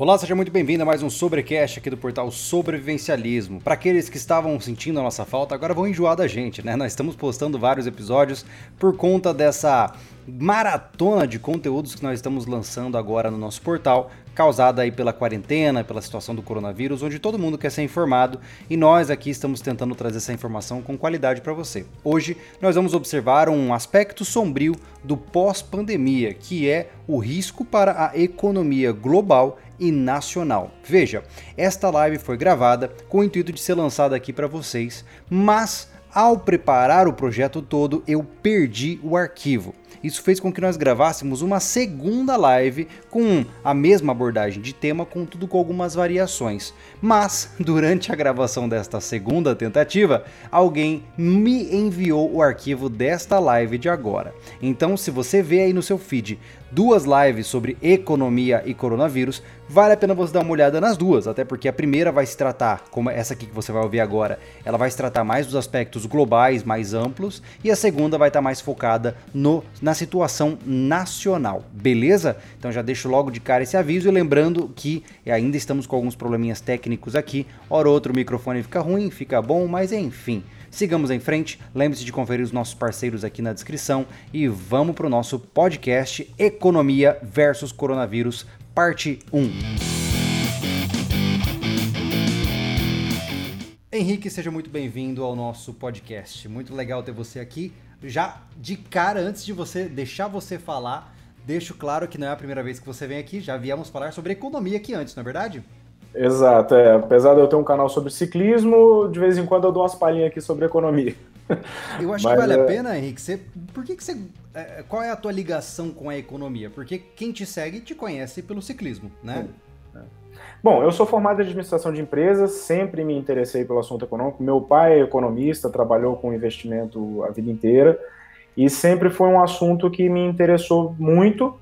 Olá, seja muito bem-vindo a mais um Sobrecast aqui do portal Sobrevivencialismo. Para aqueles que estavam sentindo a nossa falta, agora vão enjoar da gente, né? Nós estamos postando vários episódios por conta dessa maratona de conteúdos que nós estamos lançando agora no nosso portal, causada aí pela quarentena, pela situação do coronavírus, onde todo mundo quer ser informado e nós aqui estamos tentando trazer essa informação com qualidade para você. Hoje nós vamos observar um aspecto sombrio do pós-pandemia, que é o risco para a economia global e nacional. Veja, esta live foi gravada com o intuito de ser lançada aqui para vocês, mas ao preparar o projeto todo eu perdi o arquivo. Isso fez com que nós gravássemos uma segunda live com a mesma abordagem de tema, contudo com algumas variações. Mas, durante a gravação desta segunda tentativa, alguém me enviou o arquivo desta live de agora. Então, se você vê aí no seu feed duas lives sobre economia e coronavírus, vale a pena você dar uma olhada nas duas, até porque a primeira vai se tratar, como essa aqui que você vai ouvir agora, ela vai se tratar mais dos aspectos globais, mais amplos, e a segunda vai estar mais focada no, na situação nacional, beleza? Então já deixo logo de cara esse aviso e lembrando que ainda estamos com alguns probleminhas técnicos aqui, hora ou outro o microfone fica ruim, fica bom, mas enfim. Sigamos em frente, lembre-se de conferir os nossos parceiros aqui na descrição e vamos para o nosso podcast Economia versus Coronavírus, parte 1. Henrique, seja muito bem-vindo ao nosso podcast. Muito legal ter você aqui. Já de cara, antes de você deixar você falar, deixo claro que não é a primeira vez que você vem aqui, já viemos falar sobre economia aqui antes, não é verdade? Exato, é. Apesar de eu ter um canal sobre ciclismo, de vez em quando eu dou umas palhinhas aqui sobre economia. Eu acho Mas, que vale é... a pena, Henrique. Você, por que, que você. É, qual é a tua ligação com a economia? Porque quem te segue te conhece pelo ciclismo, né? É. Bom, eu sou formado em administração de empresas, sempre me interessei pelo assunto econômico. Meu pai é economista, trabalhou com investimento a vida inteira e sempre foi um assunto que me interessou muito.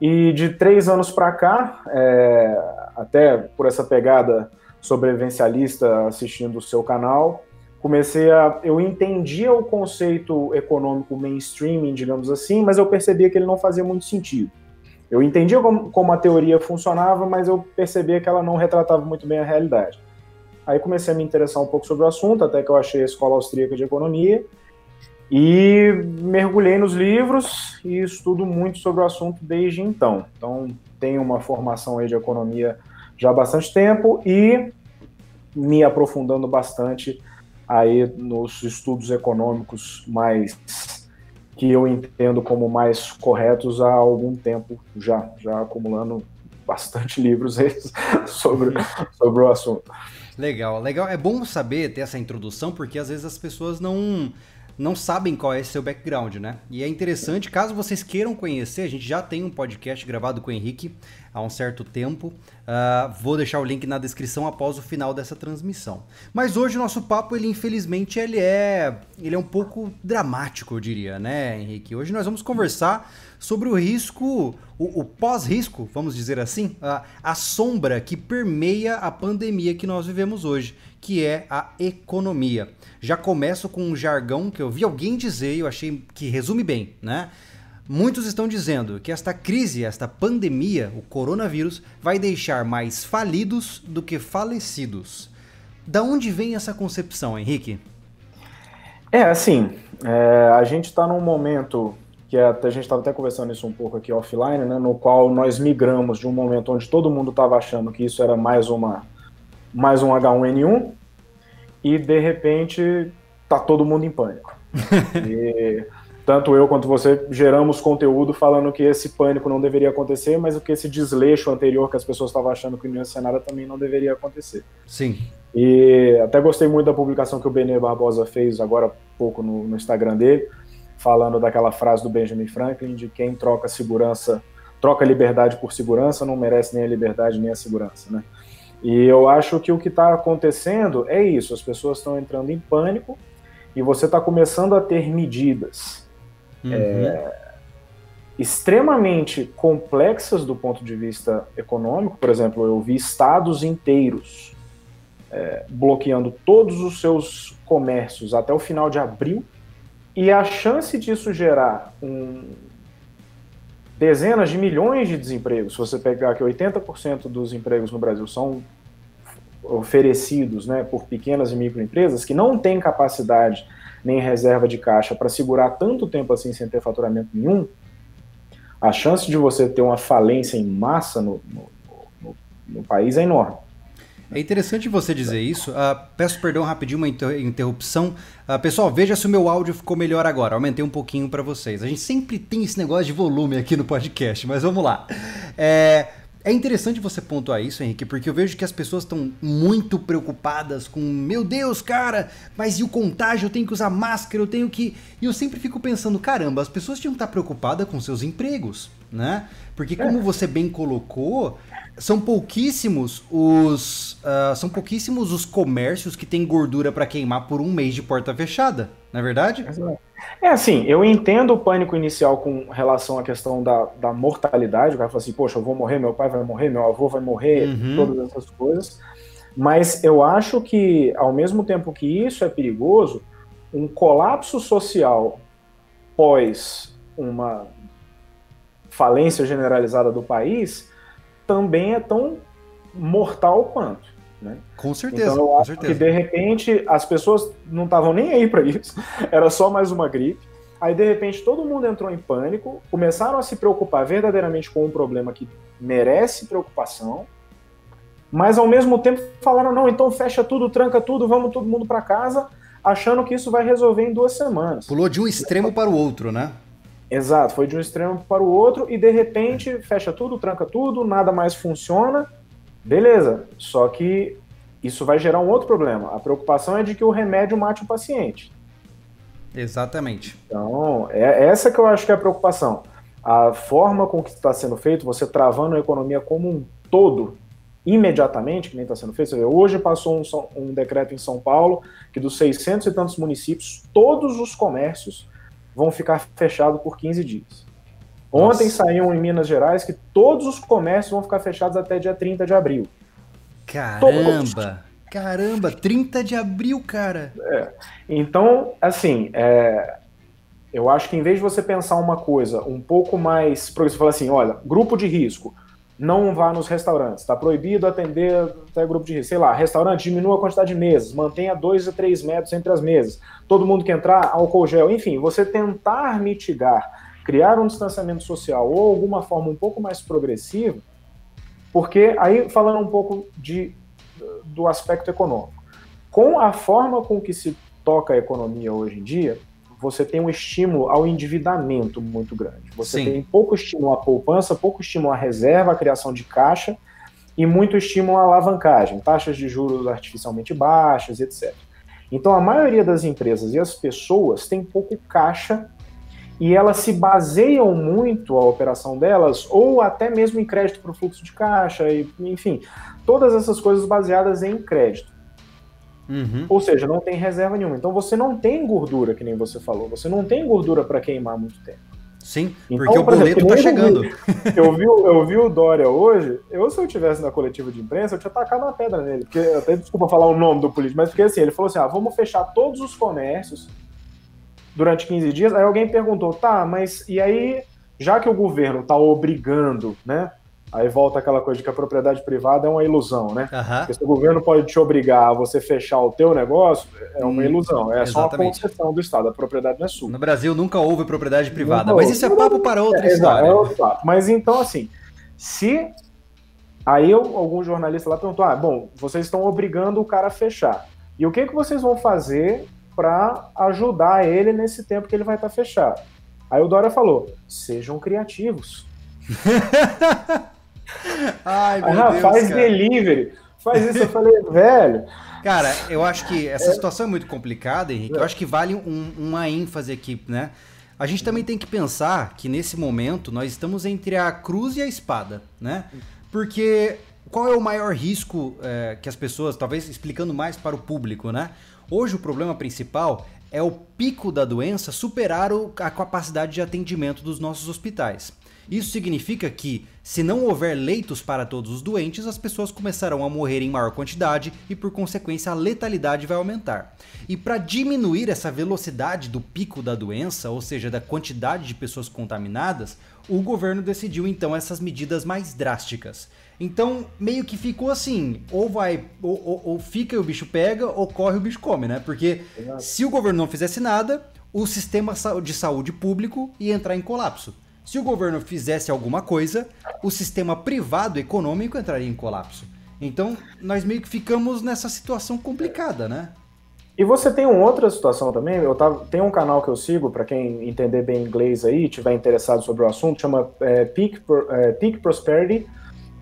E de três anos para cá, é, até por essa pegada sobrevivencialista assistindo o seu canal, comecei a. Eu entendia o conceito econômico mainstream, digamos assim, mas eu percebia que ele não fazia muito sentido. Eu entendia como, como a teoria funcionava, mas eu percebia que ela não retratava muito bem a realidade. Aí comecei a me interessar um pouco sobre o assunto, até que eu achei a Escola Austríaca de Economia, e mergulhei nos livros e estudo muito sobre o assunto desde então. Então, tenho uma formação aí de economia já há bastante tempo e me aprofundando bastante aí nos estudos econômicos mais que eu entendo como mais corretos há algum tempo já, já acumulando bastante livros sobre, sobre o assunto. Legal, legal. É bom saber ter essa introdução porque às vezes as pessoas não não sabem qual é seu background, né? E é interessante, caso vocês queiram conhecer, a gente já tem um podcast gravado com o Henrique há um certo tempo. Uh, vou deixar o link na descrição após o final dessa transmissão. Mas hoje o nosso papo, ele infelizmente, ele é, ele é um pouco dramático, eu diria, né, Henrique? Hoje nós vamos conversar sobre o risco, o, o pós-risco, vamos dizer assim, a, a sombra que permeia a pandemia que nós vivemos hoje, que é a economia. Já começo com um jargão que eu vi alguém dizer e eu achei que resume bem, né? Muitos estão dizendo que esta crise, esta pandemia, o coronavírus, vai deixar mais falidos do que falecidos. Da onde vem essa concepção, Henrique? É, assim, é, a gente está num momento que a gente estava até conversando isso um pouco aqui offline, né, no qual nós migramos de um momento onde todo mundo estava achando que isso era mais uma mais um H1N1 e de repente tá todo mundo em pânico. e tanto eu quanto você geramos conteúdo falando que esse pânico não deveria acontecer, mas o que esse desleixo anterior que as pessoas estavam achando que não ia ser nada também não deveria acontecer. Sim. E até gostei muito da publicação que o Benê Barbosa fez agora há pouco no, no Instagram dele, falando daquela frase do Benjamin Franklin de quem troca segurança, troca liberdade por segurança, não merece nem a liberdade nem a segurança, né? E eu acho que o que está acontecendo é isso: as pessoas estão entrando em pânico e você está começando a ter medidas uhum. é, extremamente complexas do ponto de vista econômico. Por exemplo, eu vi estados inteiros é, bloqueando todos os seus comércios até o final de abril, e a chance disso gerar um, dezenas de milhões de desempregos. Se você pegar que 80% dos empregos no Brasil são oferecidos né, por pequenas e microempresas que não têm capacidade nem reserva de caixa para segurar tanto tempo assim sem ter faturamento nenhum, a chance de você ter uma falência em massa no, no, no, no país é enorme. É interessante você dizer isso. Uh, peço perdão rapidinho, uma interrupção. Uh, pessoal, veja se o meu áudio ficou melhor agora. Aumentei um pouquinho para vocês. A gente sempre tem esse negócio de volume aqui no podcast, mas vamos lá. É, é interessante você pontuar isso, Henrique, porque eu vejo que as pessoas estão muito preocupadas com, meu Deus, cara, mas e o contágio? Eu tenho que usar máscara, eu tenho que. E eu sempre fico pensando, caramba, as pessoas tinham que estar preocupadas com seus empregos, né? Porque como é. você bem colocou, são pouquíssimos os uh, são pouquíssimos os comércios que têm gordura para queimar por um mês de porta fechada, não é verdade? É assim, eu entendo o pânico inicial com relação à questão da, da mortalidade. O cara fala assim, poxa, eu vou morrer, meu pai vai morrer, meu avô vai morrer, uhum. todas essas coisas. Mas eu acho que, ao mesmo tempo que isso é perigoso, um colapso social pós uma falência generalizada do país também é tão mortal quanto. Né? Com certeza. Então, eu acho certeza. que de repente as pessoas não estavam nem aí para isso, era só mais uma gripe. Aí de repente todo mundo entrou em pânico, começaram a se preocupar verdadeiramente com um problema que merece preocupação, mas ao mesmo tempo falaram: não, então fecha tudo, tranca tudo, vamos todo mundo para casa, achando que isso vai resolver em duas semanas. Pulou de um extremo para o outro, né? Exato, foi de um extremo para o outro e de repente fecha tudo, tranca tudo, nada mais funciona. Beleza, só que isso vai gerar um outro problema. A preocupação é de que o remédio mate o paciente. Exatamente. Então, é essa que eu acho que é a preocupação. A forma com que está sendo feito, você travando a economia como um todo, imediatamente, que nem está sendo feito. Você vê, hoje passou um, um decreto em São Paulo que dos 600 e tantos municípios, todos os comércios vão ficar fechados por 15 dias. Ontem Nossa. saiu em Minas Gerais que todos os comércios vão ficar fechados até dia 30 de abril. Caramba! Caramba, 30 de abril, cara! É. Então, assim, é, eu acho que em vez de você pensar uma coisa um pouco mais. Você fala assim: olha, grupo de risco, não vá nos restaurantes, está proibido atender até grupo de risco. Sei lá, restaurante, diminua a quantidade de mesas, mantenha 2 a 3 metros entre as mesas. Todo mundo que entrar, álcool gel. Enfim, você tentar mitigar, criar um distanciamento social ou alguma forma um pouco mais progressiva, porque aí falando um pouco de, do aspecto econômico. Com a forma com que se toca a economia hoje em dia, você tem um estímulo ao endividamento muito grande. Você Sim. tem pouco estímulo à poupança, pouco estímulo à reserva, à criação de caixa e muito estímulo à alavancagem, taxas de juros artificialmente baixas, etc. Então, a maioria das empresas e as pessoas têm pouco caixa e elas se baseiam muito a operação delas, ou até mesmo em crédito para o fluxo de caixa, e, enfim, todas essas coisas baseadas em crédito. Uhum. Ou seja, não tem reserva nenhuma. Então você não tem gordura, que nem você falou. Você não tem gordura para queimar muito tempo. Sim, então, porque o boleto exemplo, tá chegando. Eu vi, eu vi o Dória hoje, eu se eu tivesse na coletiva de imprensa, eu tinha tacado uma pedra nele. Porque, até desculpa falar o nome do político, mas porque assim, ele falou assim: ah, vamos fechar todos os comércios durante 15 dias. Aí alguém perguntou, tá, mas e aí, já que o governo tá obrigando, né? Aí volta aquela coisa de que a propriedade privada é uma ilusão, né? Uhum. Porque se o governo pode te obrigar a você fechar o teu negócio, é uma hum, ilusão. É Exatamente. só uma concessão do Estado, a propriedade não é sua. No Brasil nunca houve propriedade privada, nunca mas isso é papo para outra é, história. É outro papo. Mas então, assim, se... Aí eu, algum jornalista lá perguntou, ah, bom, vocês estão obrigando o cara a fechar. E o que, que vocês vão fazer para ajudar ele nesse tempo que ele vai estar tá fechado? Aí o Dória falou, sejam criativos. Ai, meu ah, Deus, faz cara. delivery. Faz isso, eu falei, velho. Cara, eu acho que essa situação é muito complicada, Henrique. Eu acho que vale um, uma ênfase aqui, né? A gente também tem que pensar que nesse momento nós estamos entre a cruz e a espada, né? Porque qual é o maior risco é, que as pessoas, talvez explicando mais para o público, né? Hoje o problema principal é o pico da doença superar o, a capacidade de atendimento dos nossos hospitais. Isso significa que, se não houver leitos para todos os doentes, as pessoas começarão a morrer em maior quantidade e, por consequência, a letalidade vai aumentar. E para diminuir essa velocidade do pico da doença, ou seja, da quantidade de pessoas contaminadas, o governo decidiu então essas medidas mais drásticas. Então, meio que ficou assim, ou vai, ou, ou, ou fica e o bicho pega, ou corre e o bicho come, né? Porque se o governo não fizesse nada, o sistema de saúde público ia entrar em colapso. Se o governo fizesse alguma coisa, o sistema privado econômico entraria em colapso. Então, nós meio que ficamos nessa situação complicada, né? E você tem uma outra situação também, eu tava, tem um canal que eu sigo, para quem entender bem inglês aí, tiver interessado sobre o assunto, chama é, Peak, é, Peak Prosperity,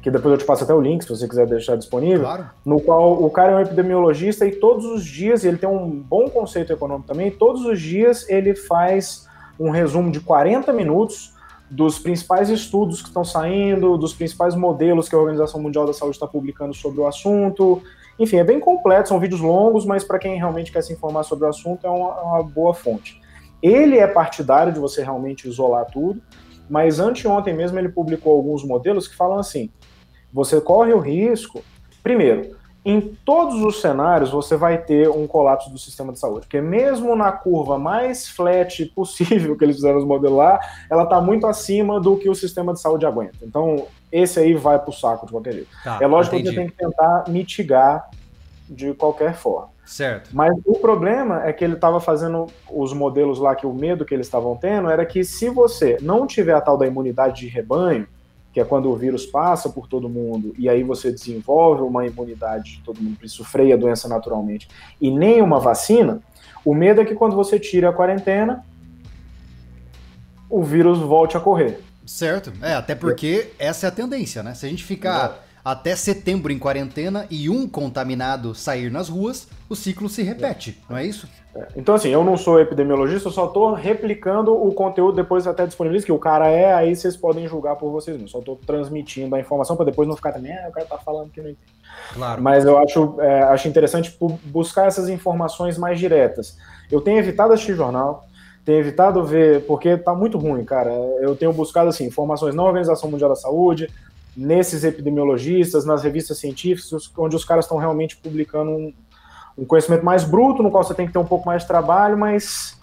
que depois eu te passo até o link, se você quiser deixar disponível, claro. no qual o cara é um epidemiologista e todos os dias, e ele tem um bom conceito econômico também, todos os dias ele faz um resumo de 40 minutos dos principais estudos que estão saindo, dos principais modelos que a Organização Mundial da Saúde está publicando sobre o assunto. Enfim, é bem completo, são vídeos longos, mas para quem realmente quer se informar sobre o assunto é uma, é uma boa fonte. Ele é partidário de você realmente isolar tudo, mas anteontem mesmo ele publicou alguns modelos que falam assim: você corre o risco, primeiro, em todos os cenários você vai ter um colapso do sistema de saúde, porque mesmo na curva mais flat possível que eles fizeram os modelos lá, ela está muito acima do que o sistema de saúde aguenta. Então, esse aí vai para o saco de qualquer jeito. Tá, é lógico entendi. que você tem que tentar mitigar de qualquer forma. Certo. Mas o problema é que ele estava fazendo os modelos lá que o medo que eles estavam tendo era que se você não tiver a tal da imunidade de rebanho, que é quando o vírus passa por todo mundo e aí você desenvolve uma imunidade de todo mundo, isso freia a doença naturalmente, e nem uma vacina, o medo é que quando você tira a quarentena, o vírus volte a correr. Certo, é, até porque essa é a tendência, né? Se a gente ficar até setembro em quarentena e um contaminado sair nas ruas, o ciclo se repete, não é isso? É. Então, assim, eu não sou epidemiologista, eu só estou replicando o conteúdo depois até disponibilizo, que o cara é, aí vocês podem julgar por vocês mesmos. Só estou transmitindo a informação para depois não ficar também, ah, o cara tá falando que não entende. Claro. Mas eu acho, é, acho interessante buscar essas informações mais diretas. Eu tenho evitado assistir jornal, tenho evitado ver, porque tá muito ruim, cara. Eu tenho buscado, assim, informações na Organização Mundial da Saúde, nesses epidemiologistas, nas revistas científicas, onde os caras estão realmente publicando um, um, conhecimento mais bruto, no qual você tem que ter um pouco mais de trabalho, mas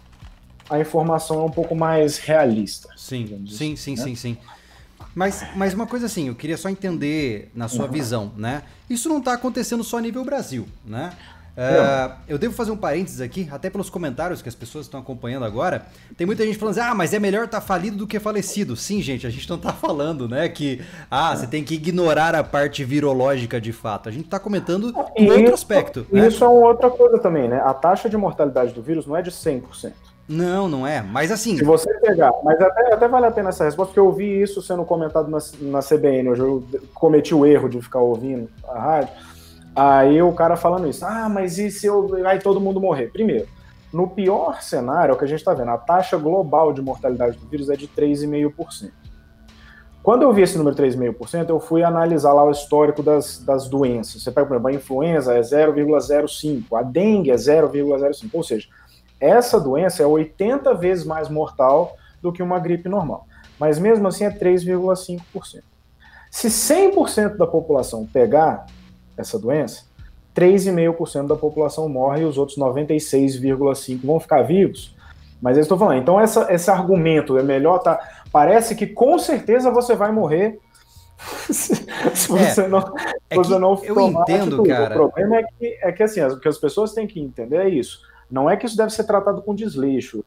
a informação é um pouco mais realista. Sim, sim, assim, sim, né? sim, sim. Mas, mas uma coisa assim, eu queria só entender na sua uhum. visão, né? Isso não está acontecendo só a nível Brasil, né? Uh, eu devo fazer um parênteses aqui, até pelos comentários que as pessoas estão acompanhando agora. Tem muita gente falando assim, ah, mas é melhor estar tá falido do que falecido. Sim, gente, a gente não está falando, né, que ah, você tem que ignorar a parte virológica de fato. A gente está comentando um isso, outro aspecto. Né? Isso é uma outra coisa também, né? A taxa de mortalidade do vírus não é de 100%. Não, não é. Mas assim. Se você pegar. Mas até, até vale a pena essa resposta, porque eu ouvi isso sendo comentado na, na CBN. Hoje eu cometi o erro de ficar ouvindo a rádio. Aí o cara falando isso, ah, mas e se eu. Aí todo mundo morrer? Primeiro, no pior cenário, é o que a gente está vendo, a taxa global de mortalidade do vírus é de 3,5%. Quando eu vi esse número de 3,5%, eu fui analisar lá o histórico das, das doenças. Você pega, por exemplo, a influenza é 0,05, a dengue é 0,05, ou seja, essa doença é 80 vezes mais mortal do que uma gripe normal. Mas mesmo assim é 3,5%. Se 100% da população pegar essa doença, 3,5% da população morre e os outros 96,5% vão ficar vivos. Mas eu estou falando, então essa, esse argumento é melhor, tá? Parece que com certeza você vai morrer se você é, não, é você não eu entendo, cara. O problema é que, é que assim, o que as pessoas têm que entender é isso. Não é que isso deve ser tratado com desleixo,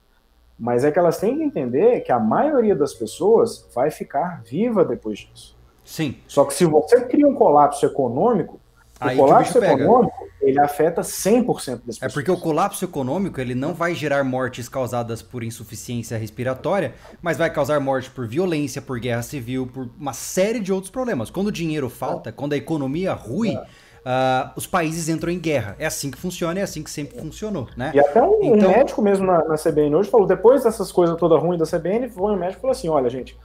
mas é que elas têm que entender que a maioria das pessoas vai ficar viva depois disso. Sim. Só que se você cria um colapso econômico, Aí o colapso o econômico, ele afeta 100% das pessoas. É porque o colapso econômico, ele não vai gerar mortes causadas por insuficiência respiratória, mas vai causar morte por violência, por guerra civil, por uma série de outros problemas. Quando o dinheiro falta, é. quando a economia rui, é. Uh, os países entram em guerra. É assim que funciona, é assim que sempre funcionou, né? E até um, então... um médico mesmo na, na, CBN hoje falou, depois dessas coisas todas ruins da CBN, foi um médico e falou assim, olha, gente,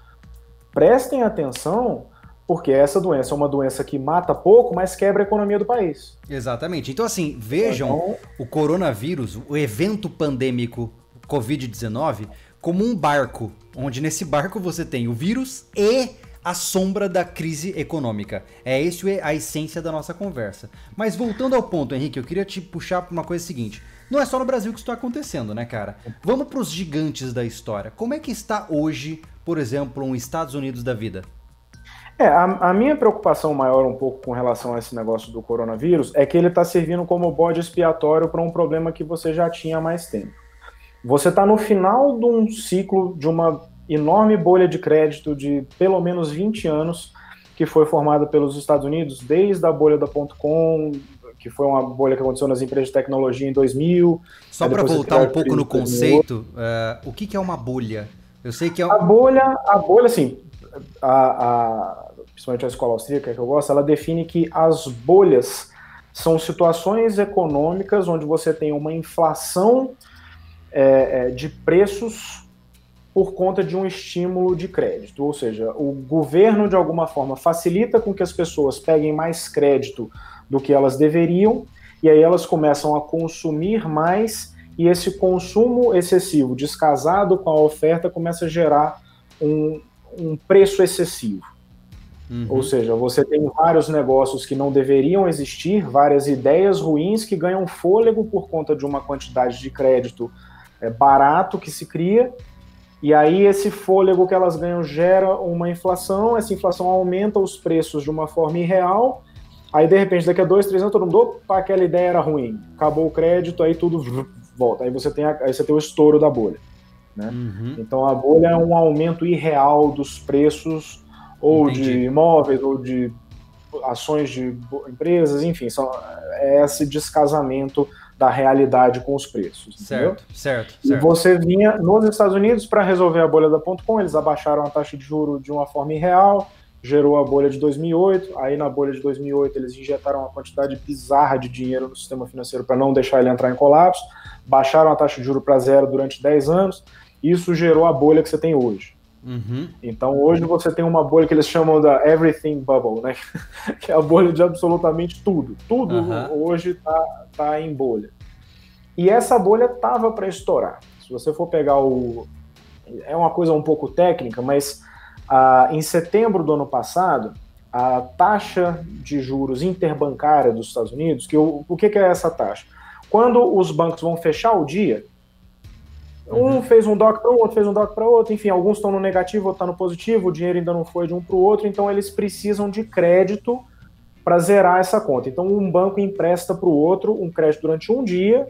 prestem atenção porque essa doença é uma doença que mata pouco, mas quebra a economia do país. Exatamente. Então, assim, vejam então... o coronavírus, o evento pandêmico Covid-19, como um barco, onde nesse barco você tem o vírus e a sombra da crise econômica. É isso a essência da nossa conversa. Mas voltando ao ponto, Henrique, eu queria te puxar para uma coisa seguinte. Não é só no Brasil que isso está acontecendo, né, cara? Vamos para os gigantes da história. Como é que está hoje, por exemplo, um Estados Unidos da vida? É, a, a, minha preocupação maior um pouco com relação a esse negócio do coronavírus é que ele está servindo como bode expiatório para um problema que você já tinha há mais tempo. Você está no final de um ciclo de uma enorme bolha de crédito de pelo menos 20 anos que foi formada pelos Estados Unidos, desde a bolha da .com, que foi uma bolha que aconteceu nas empresas de tecnologia em 2000. Só para voltar um pouco no conceito, uh, o que, que, é uma bolha? Eu sei que é um... a bolha, a bolha, assim, a, a, principalmente a escola austríaca que eu gosto, ela define que as bolhas são situações econômicas onde você tem uma inflação é, é, de preços por conta de um estímulo de crédito, ou seja, o governo de alguma forma facilita com que as pessoas peguem mais crédito do que elas deveriam e aí elas começam a consumir mais e esse consumo excessivo descasado com a oferta começa a gerar um, um preço excessivo. Uhum. Ou seja, você tem vários negócios que não deveriam existir, várias ideias ruins que ganham fôlego por conta de uma quantidade de crédito é, barato que se cria, e aí esse fôlego que elas ganham gera uma inflação, essa inflação aumenta os preços de uma forma irreal, aí de repente daqui a dois, três anos todo mundo, opa, aquela ideia era ruim, acabou o crédito, aí tudo volta, aí você tem, a, aí você tem o estouro da bolha. Né? Uhum. Então a bolha é um aumento irreal dos preços ou Entendi. de imóveis, ou de ações de empresas, enfim, são, é esse descasamento da realidade com os preços. Certo, certo, certo. E você vinha nos Estados Unidos para resolver a bolha da .com, eles abaixaram a taxa de juro de uma forma irreal, gerou a bolha de 2008, aí na bolha de 2008 eles injetaram uma quantidade bizarra de dinheiro no sistema financeiro para não deixar ele entrar em colapso, baixaram a taxa de juro para zero durante 10 anos, isso gerou a bolha que você tem hoje. Uhum. Então hoje você tem uma bolha que eles chamam da everything bubble, né? que é a bolha de absolutamente tudo. Tudo uhum. hoje está tá em bolha. E essa bolha estava para estourar. Se você for pegar o. É uma coisa um pouco técnica, mas ah, em setembro do ano passado, a taxa de juros interbancária dos Estados Unidos, que o, o que, que é essa taxa? Quando os bancos vão fechar o dia, um fez um doc para o outro, fez um doc para outro, enfim, alguns estão no negativo, outros estão no positivo, o dinheiro ainda não foi de um para o outro, então eles precisam de crédito para zerar essa conta. Então um banco empresta para o outro um crédito durante um dia,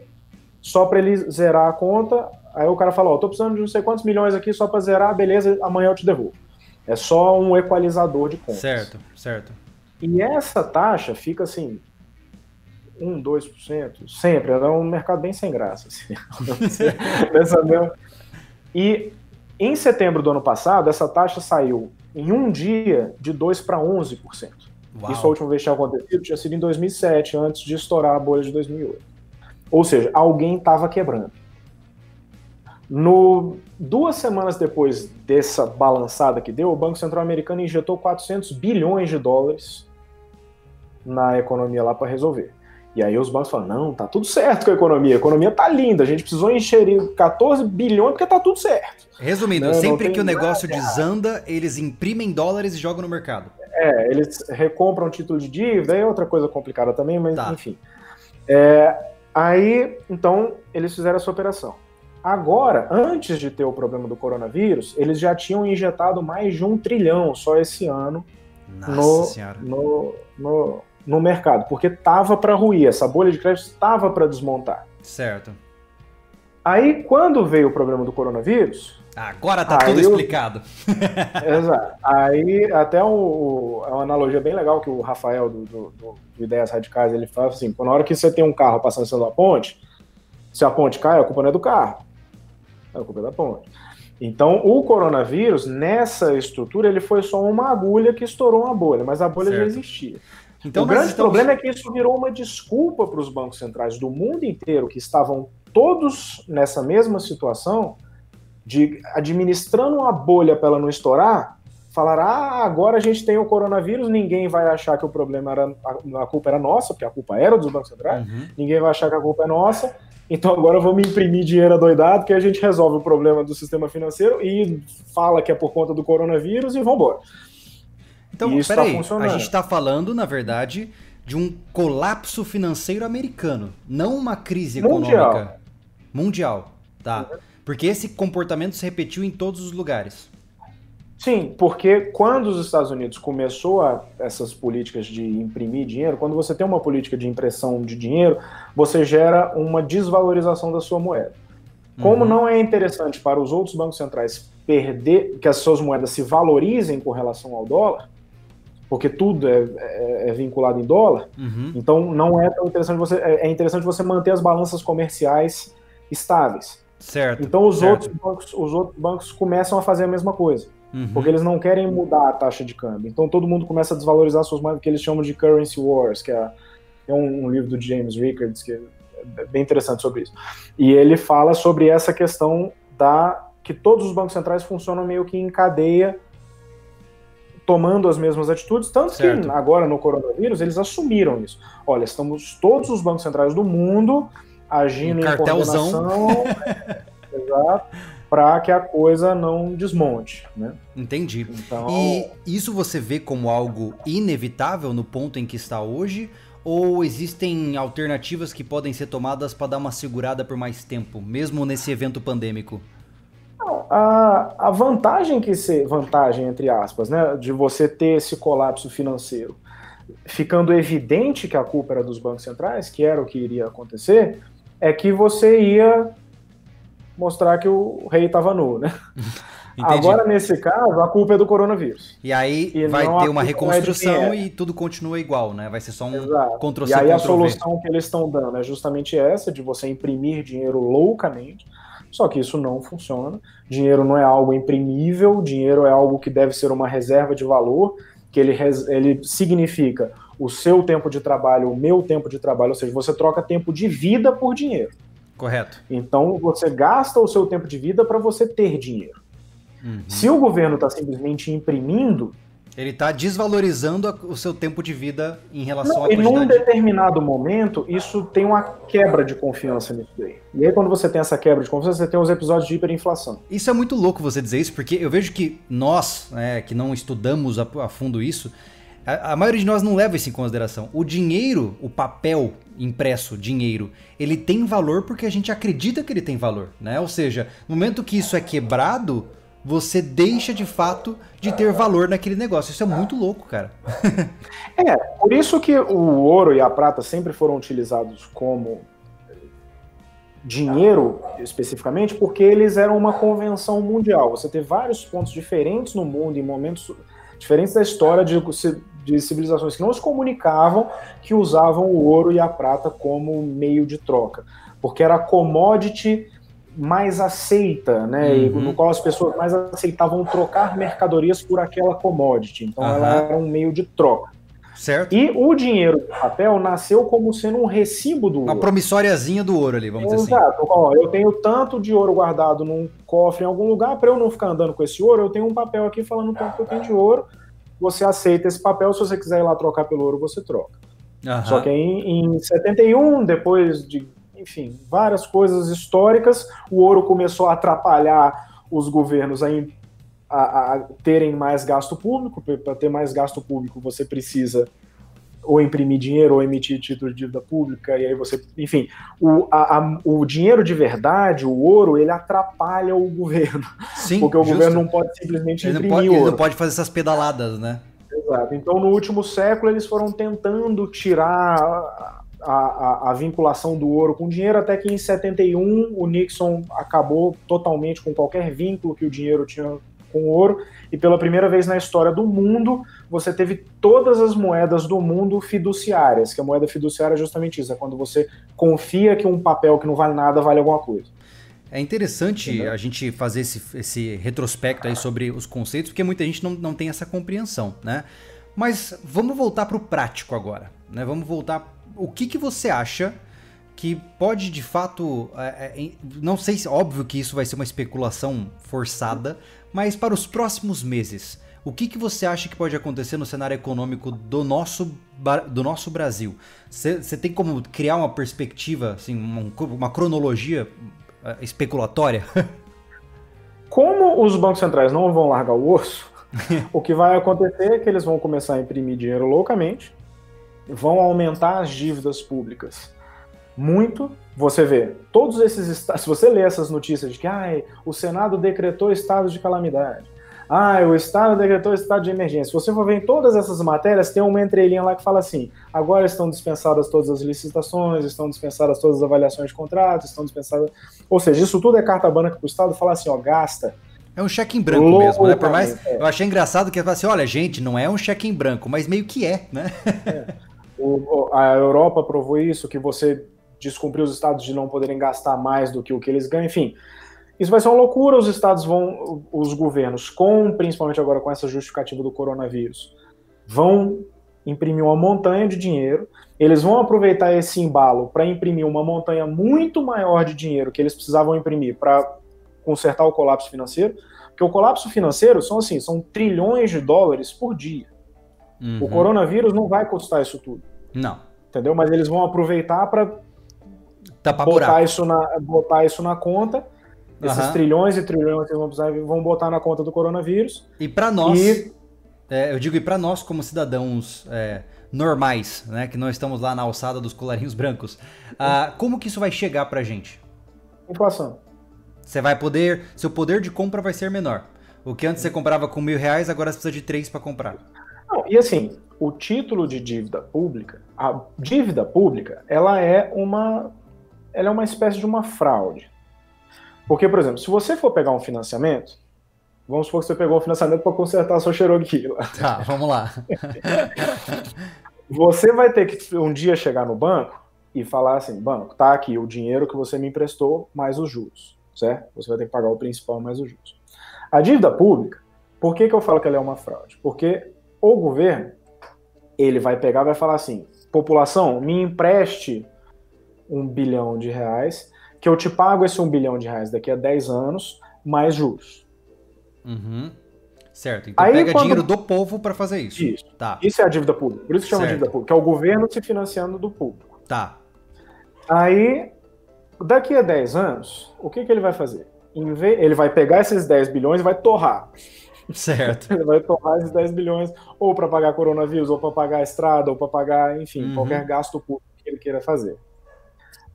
só para ele zerar a conta. Aí o cara fala: Ó, oh, tô precisando de não sei quantos milhões aqui só para zerar, beleza, amanhã eu te devolvo. É só um equalizador de contas. Certo, certo. E essa taxa fica assim, 1, 2%, sempre. Era um mercado bem sem graça. Assim. e em setembro do ano passado, essa taxa saiu em um dia de 2 para 11%. Uau. Isso a última vez que tinha acontecido tinha sido em 2007, antes de estourar a bolha de 2008. Ou seja, alguém estava quebrando. No, duas semanas depois dessa balançada que deu, o Banco Central Americano injetou 400 bilhões de dólares na economia lá para resolver. E aí os bancos falam, não, tá tudo certo com a economia, a economia tá linda, a gente precisou encher 14 bilhões porque tá tudo certo. Resumindo, não, sempre não que o negócio desanda, eles imprimem dólares e jogam no mercado. É, eles recompram título de dívida, é outra coisa complicada também, mas tá. enfim. É, aí, então, eles fizeram essa operação. Agora, antes de ter o problema do coronavírus, eles já tinham injetado mais de um trilhão só esse ano Nossa no, no, no, no mercado, porque tava para ruir, essa bolha de crédito estava para desmontar. Certo. Aí, quando veio o problema do coronavírus. Agora tá tudo eu... explicado. Exato. Aí, até um, é uma analogia bem legal que o Rafael, do, do, do, Ideias Radicais, ele fala assim: na hora que você tem um carro passando sendo a ponte, se a ponte cai, a culpa não é do carro, a culpa é da ponte. Então, o coronavírus, nessa estrutura, ele foi só uma agulha que estourou uma bolha, mas a bolha certo. já existia. Então, o grande estamos... problema é que isso virou uma desculpa para os bancos centrais do mundo inteiro, que estavam todos nessa mesma situação, de administrando uma bolha para ela não estourar, falar: ah, agora a gente tem o coronavírus, ninguém vai achar que o problema era. A, culpa era nossa, porque a culpa era dos bancos centrais, uhum. ninguém vai achar que a culpa é nossa, então agora vamos imprimir dinheiro adoidado, que a gente resolve o problema do sistema financeiro e fala que é por conta do coronavírus e vambora. Então, isso peraí, tá a gente está falando, na verdade, de um colapso financeiro americano, não uma crise mundial. econômica mundial. Tá. Porque esse comportamento se repetiu em todos os lugares. Sim, porque quando os Estados Unidos começou a, essas políticas de imprimir dinheiro, quando você tem uma política de impressão de dinheiro, você gera uma desvalorização da sua moeda. Como uhum. não é interessante para os outros bancos centrais perder, que as suas moedas se valorizem com relação ao dólar, porque tudo é, é, é vinculado em dólar, uhum. então não é tão interessante você. É, é interessante você manter as balanças comerciais estáveis. Certo. Então os certo. outros bancos, os outros bancos começam a fazer a mesma coisa. Uhum. Porque eles não querem mudar a taxa de câmbio. Então todo mundo começa a desvalorizar suas moedas, que eles chamam de currency wars, que é, é um, um, livro do James Rickards, que é bem interessante sobre isso. E ele fala sobre essa questão da que todos os bancos centrais funcionam meio que em cadeia, tomando as mesmas atitudes, tanto certo. que agora no coronavírus eles assumiram isso. Olha, estamos todos os bancos centrais do mundo agindo um em coordenação. exato para que a coisa não desmonte, né? Entendi. Então... E isso você vê como algo inevitável no ponto em que está hoje? Ou existem alternativas que podem ser tomadas para dar uma segurada por mais tempo, mesmo nesse evento pandêmico? A, a vantagem que se vantagem entre aspas, né, de você ter esse colapso financeiro, ficando evidente que a culpa era dos bancos centrais, que era o que iria acontecer, é que você ia mostrar que o rei estava nu, né? Entendi. Agora, nesse caso, a culpa é do coronavírus. E aí e vai ter uma é reconstrução é e tudo continua igual, né? Vai ser só um Ctrl-C, E aí a solução que eles estão dando é justamente essa, de você imprimir dinheiro loucamente, só que isso não funciona. Dinheiro não é algo imprimível, dinheiro é algo que deve ser uma reserva de valor, que ele, ele significa o seu tempo de trabalho, o meu tempo de trabalho, ou seja, você troca tempo de vida por dinheiro. Correto. Então você gasta o seu tempo de vida para você ter dinheiro. Uhum. Se o governo está simplesmente imprimindo. Ele está desvalorizando o seu tempo de vida em relação não, à. E num determinado momento, isso tem uma quebra de confiança nisso daí. E aí, quando você tem essa quebra de confiança, você tem os episódios de hiperinflação. Isso é muito louco você dizer isso, porque eu vejo que nós, né, que não estudamos a, a fundo isso, a, a, maioria de nós não leva isso em consideração. O dinheiro, o papel impresso, dinheiro, ele tem valor porque a gente acredita que ele tem valor, né? Ou seja, no momento que isso é quebrado, você deixa de fato de ter valor naquele negócio. Isso é muito louco, cara. é, por isso que o ouro e a prata sempre foram utilizados como dinheiro especificamente, porque eles eram uma convenção mundial. Você tem vários pontos diferentes no mundo, em momentos diferentes da história de de civilizações que não se comunicavam, que usavam o ouro e a prata como meio de troca, porque era commodity mais aceita, né, uhum. no qual as pessoas mais aceitavam trocar mercadorias por aquela commodity. Então uhum. ela era um meio de troca. Certo. E o dinheiro de papel nasceu como sendo um recibo do Uma ouro. promissóriazinha do ouro ali, vamos Exato. dizer assim. Exato. Ó, eu tenho tanto de ouro guardado num cofre em algum lugar, para eu não ficar andando com esse ouro, eu tenho um papel aqui falando quanto que eu tenho de ouro você aceita esse papel. Se você quiser ir lá trocar pelo ouro, você troca. Uhum. Só que em, em 71, depois de, enfim, várias coisas históricas, o ouro começou a atrapalhar os governos a, a, a terem mais gasto público. Para ter mais gasto público, você precisa ou imprimir dinheiro ou emitir título de dívida pública, e aí você. Enfim, o, a, a, o dinheiro de verdade, o ouro, ele atrapalha o governo. Sim, porque o justo. governo não pode simplesmente ele imprimir não pode, ouro. Ele não pode fazer essas pedaladas, né? Exato. Então, no último século, eles foram tentando tirar a, a, a, vinculação do ouro com o dinheiro, até que em 71 o Nixon acabou totalmente com qualquer vínculo que o dinheiro tinha com ouro, e pela primeira vez na história do mundo, você teve todas as moedas do mundo fiduciárias, que a moeda fiduciária é justamente isso, é quando você confia que um papel que não vale nada vale alguma coisa. É interessante Entendeu? a gente fazer esse, esse retrospecto aí sobre os conceitos, porque muita gente não, não tem essa compreensão, né? Mas vamos voltar para o prático agora, né? Vamos voltar. O que, que você acha que pode de fato. É, é, não sei se. Óbvio que isso vai ser uma especulação forçada, mas para os próximos meses, O que, que você acha que pode acontecer no cenário econômico do nosso, do nosso Brasil? Você tem como criar uma perspectiva, assim, uma, uma cronologia uh, especulatória? Como os bancos centrais não vão largar o osso, o que vai acontecer é que eles vão começar a imprimir dinheiro loucamente, vão aumentar as dívidas públicas muito. Você vê, todos esses estados, se você lê essas notícias de que ah, o Senado decretou estado de calamidade, ah, o Estado decretou estado de emergência. Se você for ver em todas essas matérias, tem uma entrelinha lá que fala assim: agora estão dispensadas todas as licitações, estão dispensadas todas as avaliações de contratos, estão dispensadas. Ou seja, isso tudo é carta branca para o Estado falar assim: ó, gasta. É um cheque em branco mesmo, né? Por mais. É. Eu achei engraçado que ele fala assim: olha, gente, não é um cheque em branco, mas meio que é, né? É. O, a Europa provou isso, que você descumprir os estados de não poderem gastar mais do que o que eles ganham, enfim. Isso vai ser uma loucura, os estados vão, os governos, com principalmente agora com essa justificativa do coronavírus, vão imprimir uma montanha de dinheiro, eles vão aproveitar esse embalo para imprimir uma montanha muito maior de dinheiro que eles precisavam imprimir para consertar o colapso financeiro, porque o colapso financeiro são assim, são trilhões de dólares por dia. Uhum. O coronavírus não vai custar isso tudo. Não. Entendeu? Mas eles vão aproveitar para botar isso, na, botar isso na conta. Esses uhum. trilhões e trilhões que vão, vão botar na conta do coronavírus. E para nós, e... É, eu digo, e para nós como cidadãos é, normais, né, que não estamos lá na alçada dos colarinhos brancos, ah, como que isso vai chegar pra gente? Inflação. Você vai poder, seu poder de compra vai ser menor. O que antes você comprava com mil reais, agora você precisa de três para comprar. Não, e assim, o título de dívida pública, a dívida pública, ela é uma ela é uma espécie de uma fraude. Porque, por exemplo, se você for pegar um financiamento, vamos supor que você pegou um financiamento para consertar a sua Cherokee. Lá. Tá, vamos lá. você vai ter que um dia chegar no banco e falar assim, banco, tá aqui o dinheiro que você me emprestou mais os juros, certo? Você vai ter que pagar o principal mais os juros. A dívida pública, por que, que eu falo que ela é uma fraude? Porque o governo, ele vai pegar e vai falar assim, população, me empreste um bilhão de reais, que eu te pago esse um bilhão de reais daqui a 10 anos, mais juros. Uhum. Certo. Então Aí, pega quando... dinheiro do povo para fazer isso. Isso. Tá. Isso é a dívida pública. Por isso que chama certo. dívida pública, que é o governo se financiando do público. Tá. Aí, daqui a 10 anos, o que, que ele vai fazer? Ele vai pegar esses 10 bilhões e vai torrar. Certo. Ele vai torrar esses 10 bilhões ou para pagar coronavírus, ou para pagar a estrada, ou para pagar, enfim, uhum. qualquer gasto público que ele queira fazer.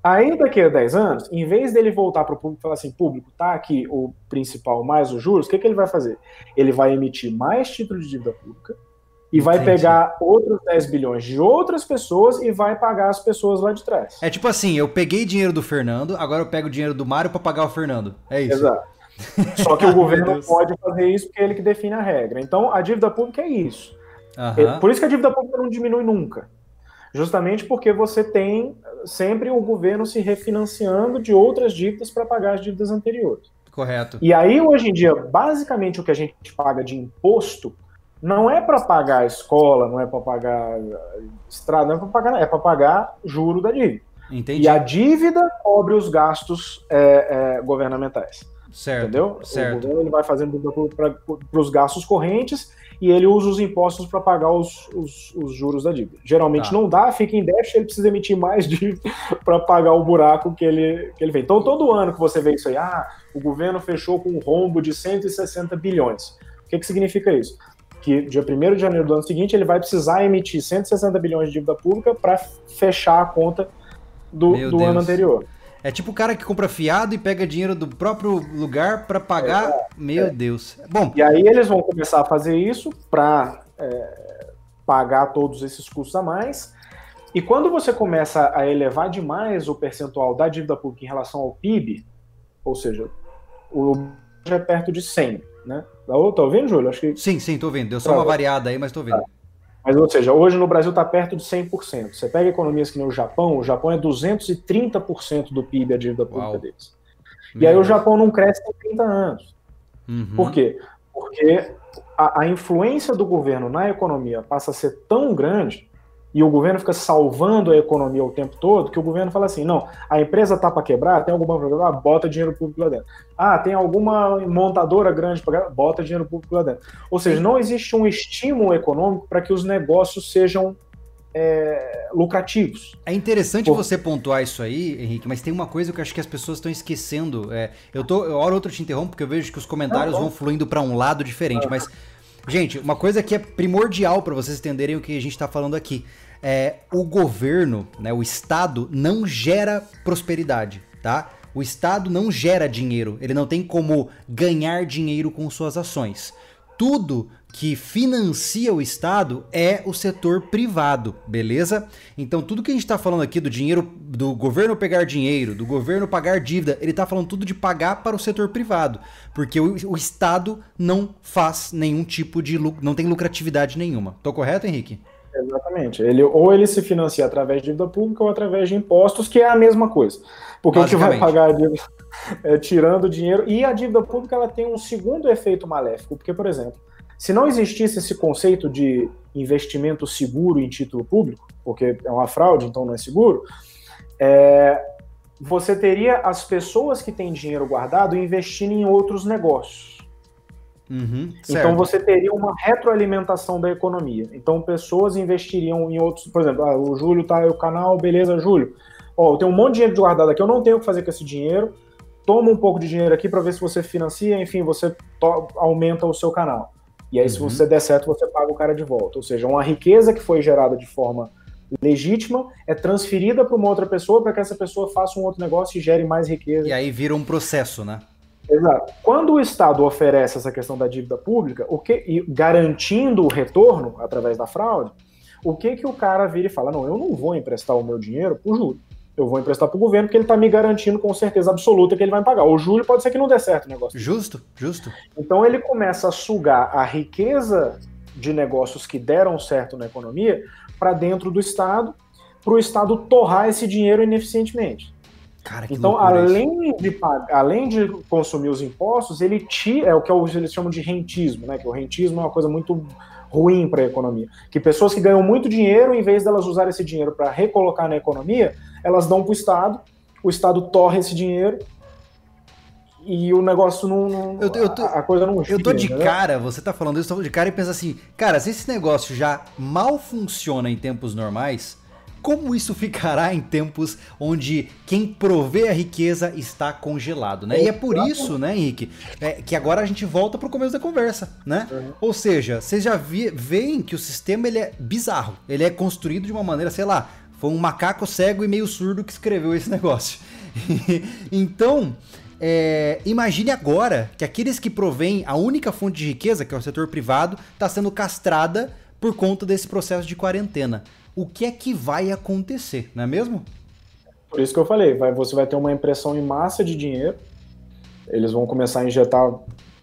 Aí daqui a 10 anos, em vez dele voltar para o público e falar assim, público, tá aqui o principal mais os juros, o que, que ele vai fazer? Ele vai emitir mais título de dívida pública e vai Entendi. pegar outros 10 bilhões de outras pessoas e vai pagar as pessoas lá de trás. É tipo assim, eu peguei dinheiro do Fernando, agora eu pego o dinheiro do Mário para pagar o Fernando. É isso. Exato. Só que o governo pode fazer isso porque é ele que define a regra. Então a dívida pública é isso. Uhum. Por isso que a dívida pública não diminui nunca justamente porque você tem sempre o governo se refinanciando de outras dívidas para pagar as dívidas anteriores. Correto. E aí, hoje em dia, basicamente o que a gente paga de imposto não é para pagar a escola, não é para pagar estrada, não é para pagar, é para pagar juro da dívida. Entendi. E a dívida cobre os gastos é, é, governamentais. Certo. Entendeu? Certo. O governo ele vai fazendo para os gastos correntes e ele usa os impostos para pagar os, os, os, juros da dívida. Geralmente tá. não dá, fica em déficit, ele precisa emitir mais dívida para pagar o buraco que ele, que ele vem. Então, todo ano que você vê isso aí, ah, o governo fechou com um rombo de 160 bilhões. O que, que significa isso? Que dia 1 de janeiro do ano seguinte ele vai precisar emitir 160 bilhões de dívida pública para fechar a conta do, do ano anterior. É tipo o cara que compra fiado e pega dinheiro do próprio lugar para pagar. É, Meu é. Deus. Bom. E aí eles vão começar a fazer isso para é, pagar todos esses custos a mais. E quando você começa a elevar demais o percentual da dívida pública em relação ao PIB, ou seja, o já é perto de 100, né? Tá ouvindo, Júlio? Acho que... Sim, sim, tô ouvindo. Deu só uma variada aí, mas tô ouvindo. Tá. Mas, ou seja, hoje no Brasil está perto de 100%. Você pega economias que nem o Japão, o Japão é 230% do PIB a dívida pública Uau. deles. Meu e aí Deus. o Japão não cresce em 30 anos. Uhum. Por quê? Porque a, a, influência do governo na economia passa a ser tão grande e o governo fica salvando a economia o tempo todo, que o governo fala assim, não, a empresa tá para quebrar, tem alguma problema, bota dinheiro público lá dentro. Ah, tem alguma montadora grande para bota dinheiro público lá dentro. Ou seja, não existe um estímulo econômico para que os negócios sejam é, lucrativos. É interessante Por... você pontuar isso aí, Henrique, mas tem uma coisa que eu acho que as pessoas estão esquecendo. É, eu tô, hora ou outra te interrompo, porque eu vejo que os comentários vão fluindo para um lado diferente, mas Gente, uma coisa que é primordial para vocês entenderem o que a gente está falando aqui é o governo, né, o Estado não gera prosperidade, tá? O Estado não gera dinheiro, ele não tem como ganhar dinheiro com suas ações. Tudo que financia o Estado é o setor privado, beleza? Então tudo que a gente está falando aqui do dinheiro, do governo pegar dinheiro, do governo pagar dívida, ele está falando tudo de pagar para o setor privado, porque o, o Estado não faz nenhum tipo de não tem lucratividade nenhuma. Tô correto, Henrique? Exatamente. Ele, ou ele se financia através de dívida pública ou através de impostos, que é a mesma coisa. Porque o que vai pagar a dívida é tirando dinheiro. E a dívida pública ela tem um segundo efeito maléfico, porque, por exemplo, se não existisse esse conceito de investimento seguro em título público, porque é uma fraude, então não é seguro, é, você teria as pessoas que têm dinheiro guardado investindo em outros negócios. Uhum, então você teria uma retroalimentação da economia. Então pessoas investiriam em outros, por exemplo, ah, o Júlio tá o canal, beleza, Júlio. Ó, eu tenho um monte de dinheiro guardado aqui, eu não tenho o que fazer com esse dinheiro. Toma um pouco de dinheiro aqui para ver se você financia, enfim, você aumenta o seu canal. E aí, uhum. se você der certo, você paga o cara de volta. Ou seja, uma riqueza que foi gerada de forma legítima é transferida para uma outra pessoa para que essa pessoa faça um outro negócio e gere mais riqueza. E aí vira um processo, né? Exato. Quando o Estado oferece essa questão da dívida pública, o que, e garantindo o retorno através da fraude, o que que o cara vira e fala? Não, eu não vou emprestar o meu dinheiro por juros eu vou emprestar para o governo porque ele está me garantindo com certeza absoluta que ele vai me pagar. O Júlio pode ser que não dê certo o negócio. Justo, justo. Então ele começa a sugar a riqueza de negócios que deram certo na economia para dentro do Estado, para o Estado torrar esse dinheiro ineficientemente. Cara, então, além de, além de consumir os impostos, ele tira, é o que eles chamam de rentismo, né? Que o rentismo é uma coisa muito ruim para a economia. Que pessoas que ganham muito dinheiro, em vez delas usarem esse dinheiro para recolocar na economia, elas dão para o Estado, o Estado torre esse dinheiro e o negócio não. eu, eu tô, a, coisa não gira, Eu tô de cara, você tá falando isso, eu tô de cara e penso assim, cara, se esse negócio já mal funciona em tempos normais, como isso ficará em tempos onde quem provê a riqueza está congelado, né? E é por isso, né, Henrique, é, que agora a gente volta pro começo da conversa, né? Uhum. Ou seja, vocês já veem que o sistema ele é bizarro, ele é construído de uma maneira, sei lá, foi um macaco cego e meio surdo que escreveu esse negócio. então, é, imagine agora que aqueles que provêm a única fonte de riqueza, que é o setor privado, está sendo castrada por conta desse processo de quarentena. O que é que vai acontecer, não é mesmo? Por isso que eu falei, vai, você vai ter uma impressão em massa de dinheiro, eles vão começar a injetar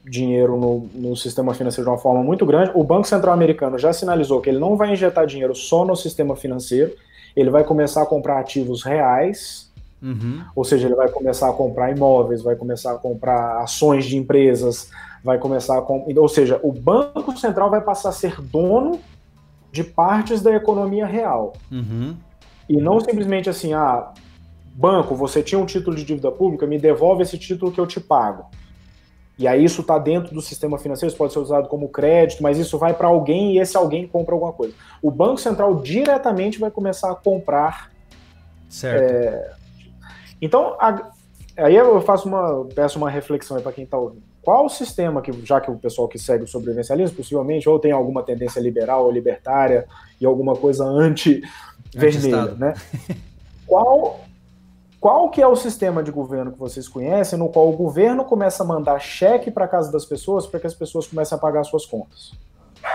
dinheiro no, no, sistema financeiro de uma forma muito grande. O Banco Central Americano já sinalizou que ele não vai injetar dinheiro só no sistema financeiro, ele vai começar a comprar ativos reais, uhum. ou seja, ele vai começar a comprar imóveis, vai começar a comprar ações de empresas, vai começar a ou seja, o Banco Central vai passar a ser dono de partes da economia real. Uhum. E não simplesmente assim, ah, banco, você tinha um título de dívida pública, me devolve esse título que eu te pago. E aí isso está dentro do sistema financeiro, isso pode ser usado como crédito, mas isso vai para alguém e esse alguém compra alguma coisa. O Banco Central diretamente vai começar a comprar. Certo. É... Então, a... aí eu faço uma, peço uma reflexão para quem está ouvindo. Qual o sistema que, já que o pessoal que segue o sobrevivencialismo, possivelmente, ou tem alguma tendência liberal ou libertária e alguma coisa anti-vermelha, né? Qual qual que é o sistema de governo que vocês conhecem, no qual o governo começa a mandar cheque para casa das pessoas para que as pessoas comecem a pagar suas contas?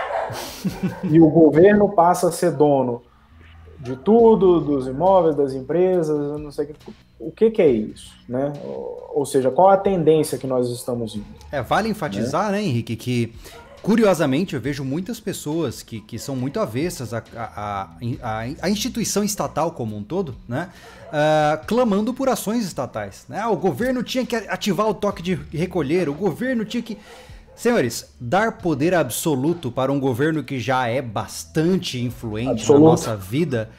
e o governo passa a ser dono de tudo, dos imóveis, das empresas, não sei o que, que é isso, né? Ou seja, qual a tendência que nós estamos indo? É, vale enfatizar, né, né Henrique, que Curiosamente, eu vejo muitas pessoas que, que são muito avessas à, à, à, à instituição estatal como um todo, né? Uh, clamando por ações estatais. Né? Ah, o governo tinha que ativar o toque de recolher, o governo tinha que. Senhores, dar poder absoluto para um governo que já é bastante influente absoluto. na nossa vida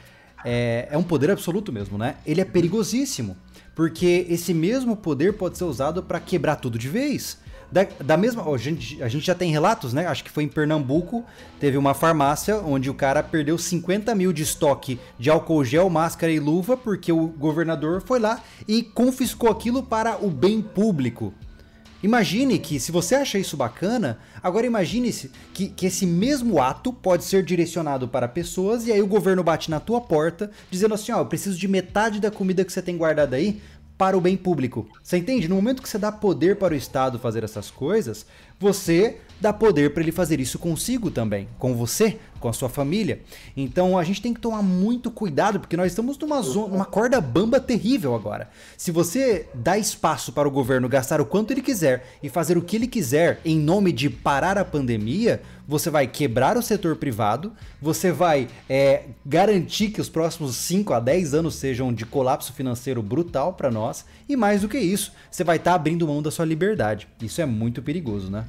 é, é um poder absoluto mesmo, né? Ele é perigosíssimo, porque esse mesmo poder pode ser usado para quebrar tudo de vez. Da, da mesma. a, gente, a gente já tem relatos, né? Acho que foi em Pernambuco. Teve uma farmácia onde o cara perdeu 50 mil de estoque de álcool gel, máscara e luva, porque o governador foi lá e confiscou aquilo para o bem público. Imagine que, se você acha isso bacana, agora imagine que, que esse mesmo ato pode ser direcionado para pessoas e aí o governo bate na tua porta dizendo assim: ó, eu preciso de metade da comida que você tem guardada aí para o bem público. Você entende? No momento que você dá poder para o Estado fazer essas coisas, você dá poder para ele fazer isso consigo também, com você, com a sua família. Então a gente tem que tomar muito cuidado, porque nós estamos numa, zona, numa corda bamba terrível agora. Se você dá espaço para o governo gastar o quanto ele quiser e fazer o que ele quiser em nome de parar a pandemia, você vai quebrar o setor privado, você vai é, garantir que os próximos 5 a 10 anos sejam de colapso financeiro brutal para nós, e mais do que isso, você vai estar tá abrindo mão da sua liberdade. Isso é muito perigoso, né?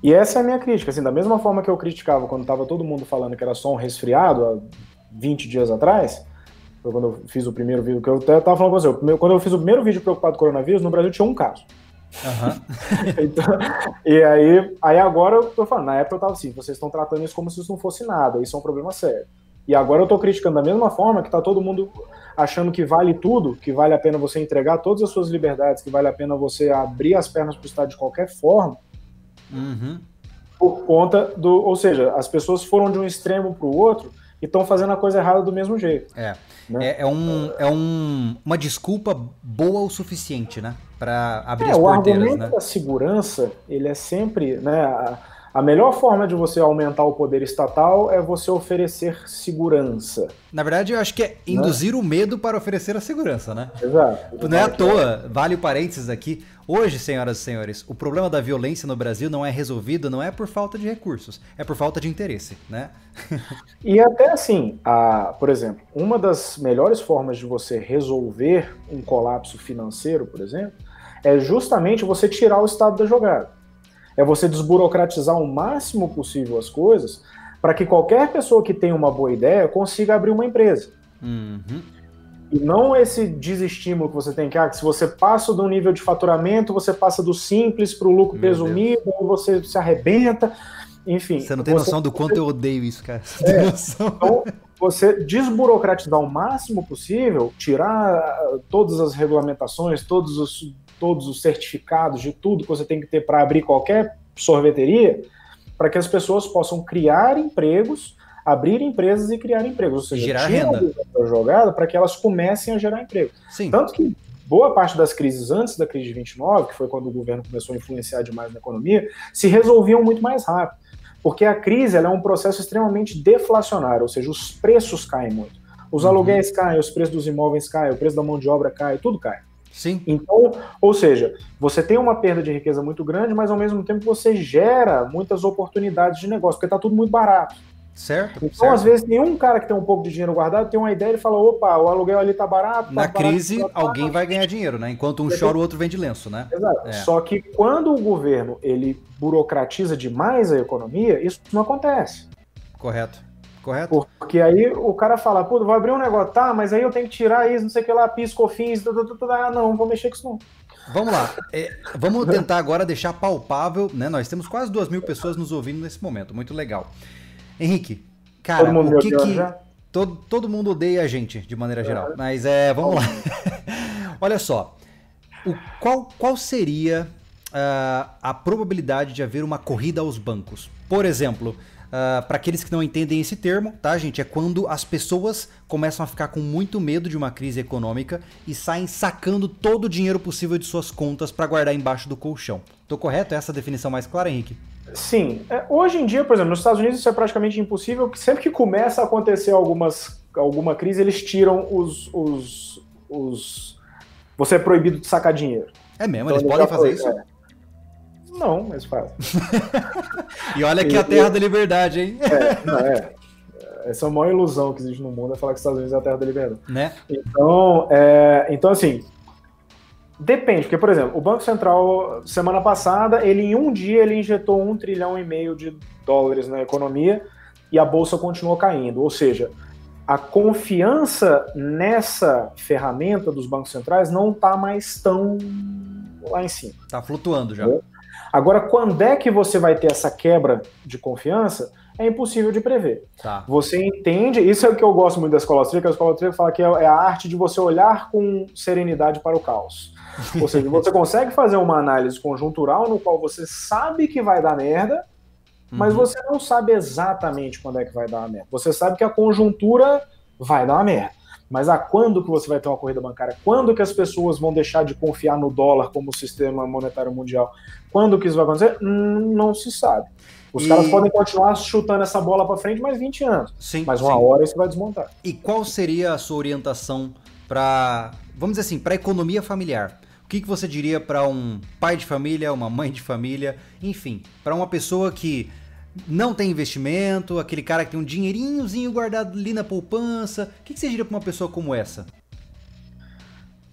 E essa é a minha crítica, assim, da mesma forma que eu criticava quando estava todo mundo falando que era só um resfriado há 20 dias atrás, quando eu fiz o primeiro vídeo, que eu até falando com você, quando eu fiz o primeiro vídeo preocupado com o coronavírus, no Brasil tinha um caso. Uhum. então, e aí, aí agora eu tô falando, na época eu tava assim, vocês estão tratando isso como se isso não fosse nada, isso é um problema sério. E agora eu tô criticando da mesma forma que tá todo mundo achando que vale tudo, que vale a pena você entregar todas as suas liberdades, que vale a pena você abrir as pernas pro Estado de qualquer forma, Uhum. Por conta do. Ou seja, as pessoas foram de um extremo para o outro e estão fazendo a coisa errada do mesmo jeito. É. Né? É, é, um, é um, uma desculpa boa o suficiente, né? Para abrir é, as porteiras. O argumento né? da segurança, ele é sempre. Né, a, a melhor forma de você aumentar o poder estatal é você oferecer segurança. Na verdade, eu acho que é induzir né? o medo para oferecer a segurança, né? Exato. Não é à toa, vale o parênteses aqui. Hoje, senhoras e senhores, o problema da violência no Brasil não é resolvido, não é por falta de recursos, é por falta de interesse, né? e até assim, a, por exemplo, uma das melhores formas de você resolver um colapso financeiro, por exemplo, é justamente você tirar o Estado da jogada. É você desburocratizar o máximo possível as coisas para que qualquer pessoa que tenha uma boa ideia consiga abrir uma empresa. Uhum. E não esse desestímulo que você tem que, ah, que se você passa do nível de faturamento, você passa do simples para o lucro Meu presumido, você se arrebenta, enfim. Você não tem noção você... do quanto eu odeio isso, cara. Você é, então, você desburocratizar o máximo possível, tirar todas as regulamentações, todos os, todos os certificados de tudo que você tem que ter para abrir qualquer sorveteria, para que as pessoas possam criar empregos abrir empresas e criar empregos, ou seja, gerar renda jogada para que elas comecem a gerar emprego. Sim. Tanto que boa parte das crises antes da crise de 29, que foi quando o governo começou a influenciar demais na economia, se resolviam muito mais rápido. Porque a crise é um processo extremamente deflacionário, ou seja, os preços caem muito. Os uhum. aluguéis caem, os preços dos imóveis caem, o preço da mão de obra cai, tudo cai. Sim. Então, ou seja, você tem uma perda de riqueza muito grande, mas ao mesmo tempo você gera muitas oportunidades de negócio, porque está tudo muito barato. Certo. Então, certo. às vezes, nenhum cara que tem um pouco de dinheiro guardado tem uma ideia e fala: opa, o aluguel ali tá barato. Tá Na barato, crise, tá alguém vai ganhar dinheiro, né? Enquanto um chora, o outro vende lenço, né? Exato. É. Só que quando o governo ele burocratiza demais a economia, isso não acontece. Correto. Correto. Porque aí o cara fala, pô, vou abrir um negócio, tá, mas aí eu tenho que tirar isso, não sei o que lá, pisco, fins, ah, não, não vou mexer com isso não. Vamos lá. É, vamos tentar agora deixar palpável, né? Nós temos quase duas mil pessoas nos ouvindo nesse momento. Muito legal. Henrique, cara, o que que. Todo, todo mundo odeia a gente, de maneira geral. Mas é, vamos lá. Olha só. O, qual, qual seria uh, a probabilidade de haver uma corrida aos bancos? Por exemplo, uh, para aqueles que não entendem esse termo, tá, gente? É quando as pessoas começam a ficar com muito medo de uma crise econômica e saem sacando todo o dinheiro possível de suas contas para guardar embaixo do colchão. Tô correto? É essa a definição mais clara, Henrique? Sim. É, hoje em dia, por exemplo, nos Estados Unidos isso é praticamente impossível, porque sempre que começa a acontecer algumas, alguma crise, eles tiram os, os, os... Você é proibido de sacar dinheiro. É mesmo? Então, eles podem fazer foi, isso? É. Não, mas fazem. e olha que é a terra da liberdade, hein? É, não, é. Essa é a maior ilusão que existe no mundo, é falar que os Estados Unidos é a terra da liberdade. Né? Então, é, então assim, Depende, porque, por exemplo, o Banco Central, semana passada, ele em um dia ele injetou um trilhão e meio de dólares na economia e a bolsa continuou caindo. Ou seja, a confiança nessa ferramenta dos bancos centrais não está mais tão lá em cima. Está flutuando já. Agora, quando é que você vai ter essa quebra de confiança? É impossível de prever. Tá. Você entende, isso é o que eu gosto muito da escola austríaca, a escola austríaca fala que é, é a arte de você olhar com serenidade para o caos. Ou seja, você consegue fazer uma análise conjuntural no qual você sabe que vai dar merda, mas uhum. você não sabe exatamente quando é que vai dar uma merda. Você sabe que a conjuntura vai dar uma merda. Mas a quando que você vai ter uma corrida bancária? Quando que as pessoas vão deixar de confiar no dólar como sistema monetário mundial? Quando que isso vai acontecer? Hum, não se sabe. Os e... caras podem continuar chutando essa bola para frente mais 20 anos. Sim, mas uma sim. hora isso vai desmontar. E qual seria a sua orientação para, vamos dizer assim, para a economia familiar? O que, que você diria para um pai de família, uma mãe de família, enfim, para uma pessoa que não tem investimento, aquele cara que tem um dinheirinhozinho guardado ali na poupança. O que, que você diria para uma pessoa como essa?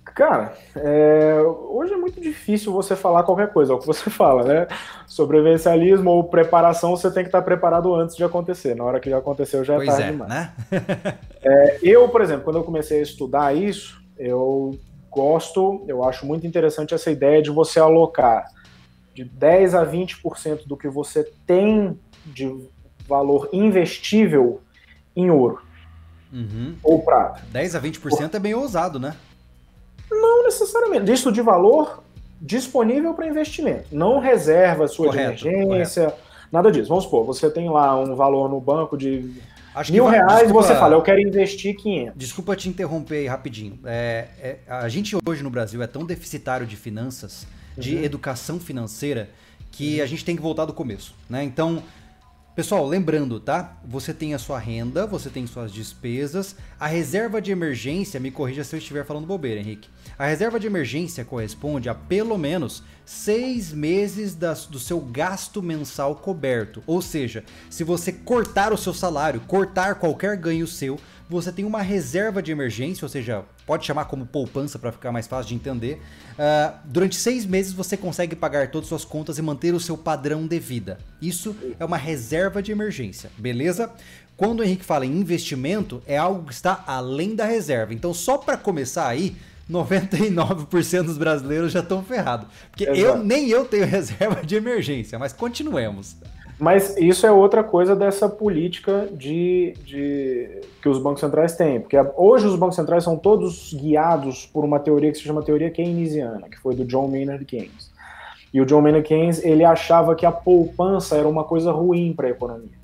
Cara, é, hoje é muito difícil você falar qualquer coisa, é o que você fala, né? Sobrevivencialismo ou preparação, você tem que estar preparado antes de acontecer. Na hora que já aconteceu, já é pois tarde é, demais. Né? é, eu, por exemplo, quando eu comecei a estudar isso, eu gosto, eu acho muito interessante essa ideia de você alocar de 10 a 20% do que você tem de valor investível em ouro uhum. ou prata. 10 a 20% Por... é bem ousado, né? Não necessariamente. Disso de valor disponível para investimento. Não reserva sua correto, de emergência, correto. nada disso. Vamos supor, você tem lá um valor no banco de Acho mil reais desculpa, você fala, eu quero investir 500. Desculpa te interromper aí rapidinho. É, é, a gente hoje no Brasil é tão deficitário de finanças, de uhum. educação financeira, que uhum. a gente tem que voltar do começo. Né? Então, Pessoal, lembrando, tá? Você tem a sua renda, você tem suas despesas. A reserva de emergência, me corrija se eu estiver falando bobeira, Henrique. A reserva de emergência corresponde a pelo menos seis meses das, do seu gasto mensal coberto. Ou seja, se você cortar o seu salário, cortar qualquer ganho seu, você tem uma reserva de emergência, ou seja, pode chamar como poupança para ficar mais fácil de entender. Uh, durante seis meses você consegue pagar todas as suas contas e manter o seu padrão de vida. Isso é uma reserva de emergência, beleza? Quando o Henrique fala em investimento, é algo que está além da reserva. Então, só para começar aí, 99% dos brasileiros já estão ferrados. Porque eu nem eu tenho reserva de emergência, mas continuemos. Mas isso é outra coisa dessa política de, de, que os bancos centrais têm. Porque hoje os bancos centrais são todos guiados por uma teoria que se chama teoria keynesiana, que foi do John Maynard Keynes. E o John Maynard Keynes ele achava que a poupança era uma coisa ruim para a economia.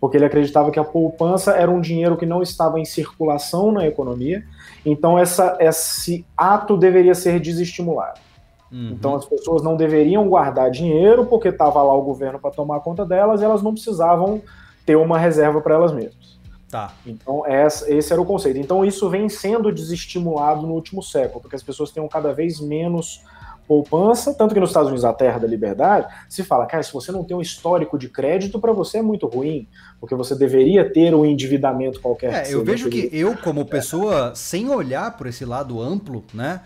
Porque ele acreditava que a poupança era um dinheiro que não estava em circulação na economia, então essa, esse ato deveria ser desestimulado. Uhum. Então as pessoas não deveriam guardar dinheiro porque estava lá o governo para tomar conta delas e elas não precisavam ter uma reserva para elas mesmas. Tá. Então esse era o conceito. Então isso vem sendo desestimulado no último século, porque as pessoas tenham cada vez menos poupança, tanto que nos Estados Unidos, a terra da liberdade, se fala, cara, se você não tem um histórico de crédito, para você é muito ruim, porque você deveria ter um endividamento qualquer. É, eu vejo que eu, como pessoa, sem olhar por esse lado amplo, né,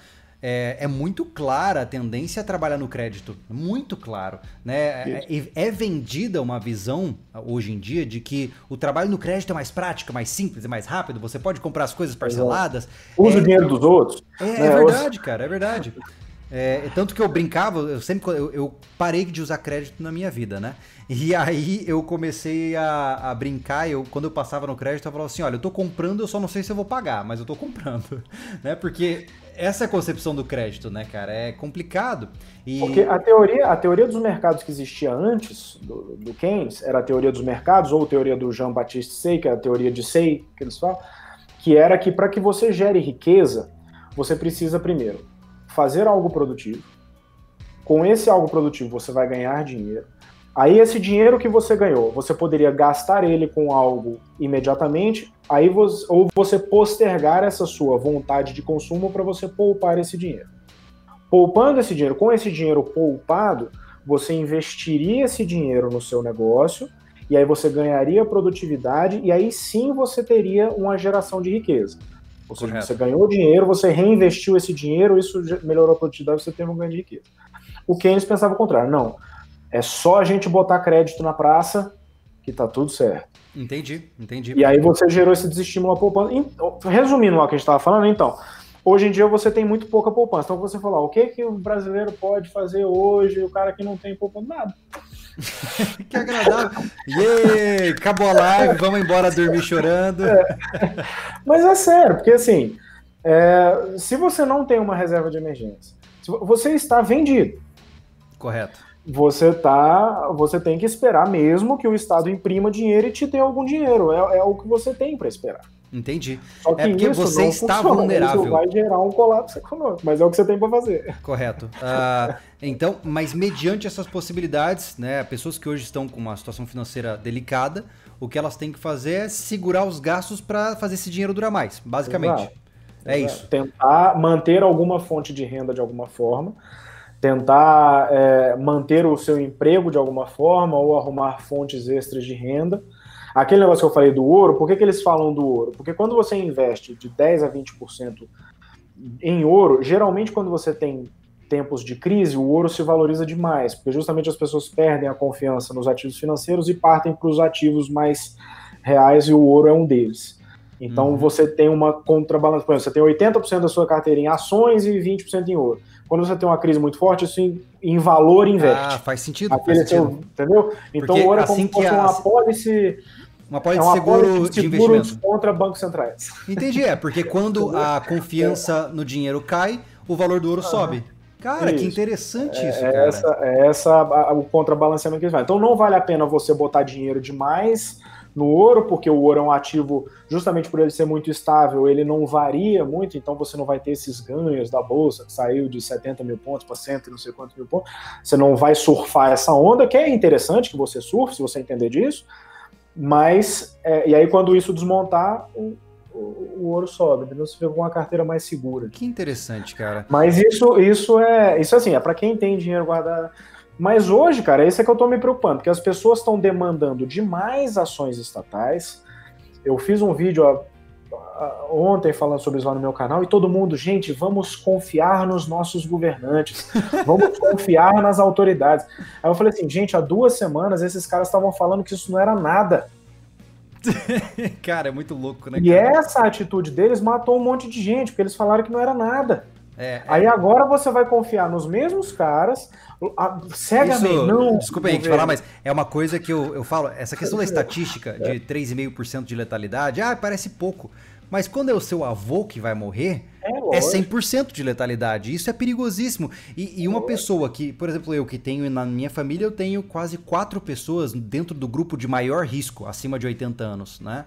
é, é, muito clara a tendência a trabalhar no crédito. Muito claro. Né? É, é, vendida uma visão hoje em dia de que o trabalho no crédito é mais prático, mais simples, é mais rápido, você pode comprar as coisas parceladas. Usa o é, dinheiro dos outros. É, né? é verdade, cara, é verdade. É, tanto que eu brincava, eu sempre eu, eu, parei de usar crédito na minha vida, né? E aí eu comecei a, a, brincar, eu, quando eu passava no crédito, eu falava assim, olha, eu tô comprando, eu só não sei se eu vou pagar, mas eu tô comprando, né? Porque essa concepção do crédito, né, cara? É complicado. E... Porque a teoria, a teoria dos mercados que existia antes do, do Keynes era a teoria dos mercados, ou a teoria do Jean-Baptiste Say, que é a teoria de Say, que eles falam, que era que para que você gere riqueza, você precisa primeiro fazer algo produtivo. Com esse algo produtivo você vai ganhar dinheiro. Aí esse dinheiro que você ganhou, você poderia gastar ele com algo imediatamente, aí você, ou você postergar essa sua vontade de consumo para você poupar esse dinheiro. Poupando esse dinheiro, com esse dinheiro poupado, você investiria esse dinheiro no seu negócio e aí você ganharia produtividade e aí sim você teria uma geração de riqueza. Ou seja, Correto. você ganhou dinheiro, você reinvestiu esse dinheiro, isso melhorou a produtividade, você teve um ganho de riqueza. O Keynes pensava o contrário. Não, é só a gente botar crédito na praça que tá tudo certo. Entendi, entendi. E aí você gerou esse desestímulo à poupança. Resumindo o que a gente estava falando, então, hoje em dia você tem muito pouca poupança. Então você falou, o que que o brasileiro pode fazer hoje, o cara que não tem poupança? Nada. que agradável. Yay, acabou a live, vamos embora dormir chorando. É. Mas é sério, porque assim, é, se você não tem uma reserva de emergência, você está vendido. Correto. Você tá, você tem que esperar mesmo que o Estado imprima dinheiro e te dê algum dinheiro. É, é o que você tem para esperar. Entendi. Só que é porque você está funciona. vulnerável. Isso vai gerar um colapso econômico, mas é o que você tem para fazer. Correto. Uh, então, mas mediante essas possibilidades, né, pessoas que hoje estão com uma situação financeira delicada, o que elas têm que fazer é segurar os gastos para fazer esse dinheiro durar mais, basicamente. Exato. É Exato. isso. Tentar manter alguma fonte de renda de alguma forma, tentar é, manter o seu emprego de alguma forma ou arrumar fontes extras de renda Aquele negócio que eu falei do ouro, por que, que eles falam do ouro? Porque quando você investe de 10 a 20% em ouro, geralmente quando você tem tempos de crise, o ouro se valoriza demais, porque justamente as pessoas perdem a confiança nos ativos financeiros e partem para os ativos mais reais e o ouro é um deles. Então uhum. você tem uma contrabalança, por exemplo, você tem 80% da sua carteira em ações e 20% em ouro. Quando você tem uma crise muito forte, isso em, em valor inverte. Ah, faz sentido. Faz sentido. Seu, entendeu? Então ouro é como assim se fosse uma apólice uma pólice é uma seguro de, de investimento. contra bancos centrais. Entendi, é, porque quando a confiança no dinheiro cai, o valor do ouro ah, sobe. Cara, isso. que interessante é, isso, é cara. Essa, é essa a, o contrabalanceamento que eles fazem. Então não vale a pena você botar dinheiro demais no ouro, porque o ouro é um ativo, justamente por ele ser muito estável, ele não varia muito, então você não vai ter esses ganhos da bolsa, que saiu de 70 mil pontos para 100 e não sei quantos mil pontos. Você não vai surfar essa onda, que é interessante que você surfe, se você entender disso, mas, é, e aí quando isso desmontar, o, o, o ouro sobe, entendeu? Você fica com uma carteira mais segura. Que interessante, cara. Mas isso, isso é, isso assim, é para quem tem dinheiro guardado. Mas hoje, cara, é que eu tô me preocupando, porque as pessoas estão demandando demais ações estatais. Eu fiz um vídeo ontem falando sobre isso lá no meu canal e todo mundo, gente, vamos confiar nos nossos governantes, vamos confiar nas autoridades. Aí eu falei assim, gente, há duas semanas esses caras estavam falando que isso não era nada. cara, é muito louco, né? E essa atitude deles matou um monte de gente, porque eles falaram que não era nada. É, é... Aí agora você vai confiar nos mesmos caras, cegamente. Isso, não. Desculpa aí te falar, mas é uma coisa que eu, eu falo, essa questão da estatística de 3,5% de letalidade, ah, parece pouco. Mas quando é o seu avô que vai morrer, é, é 100% de letalidade. Isso é perigosíssimo. E, e uma pessoa que, por exemplo, eu que tenho na minha família, eu tenho quase quatro pessoas dentro do grupo de maior risco, acima de 80 anos, né?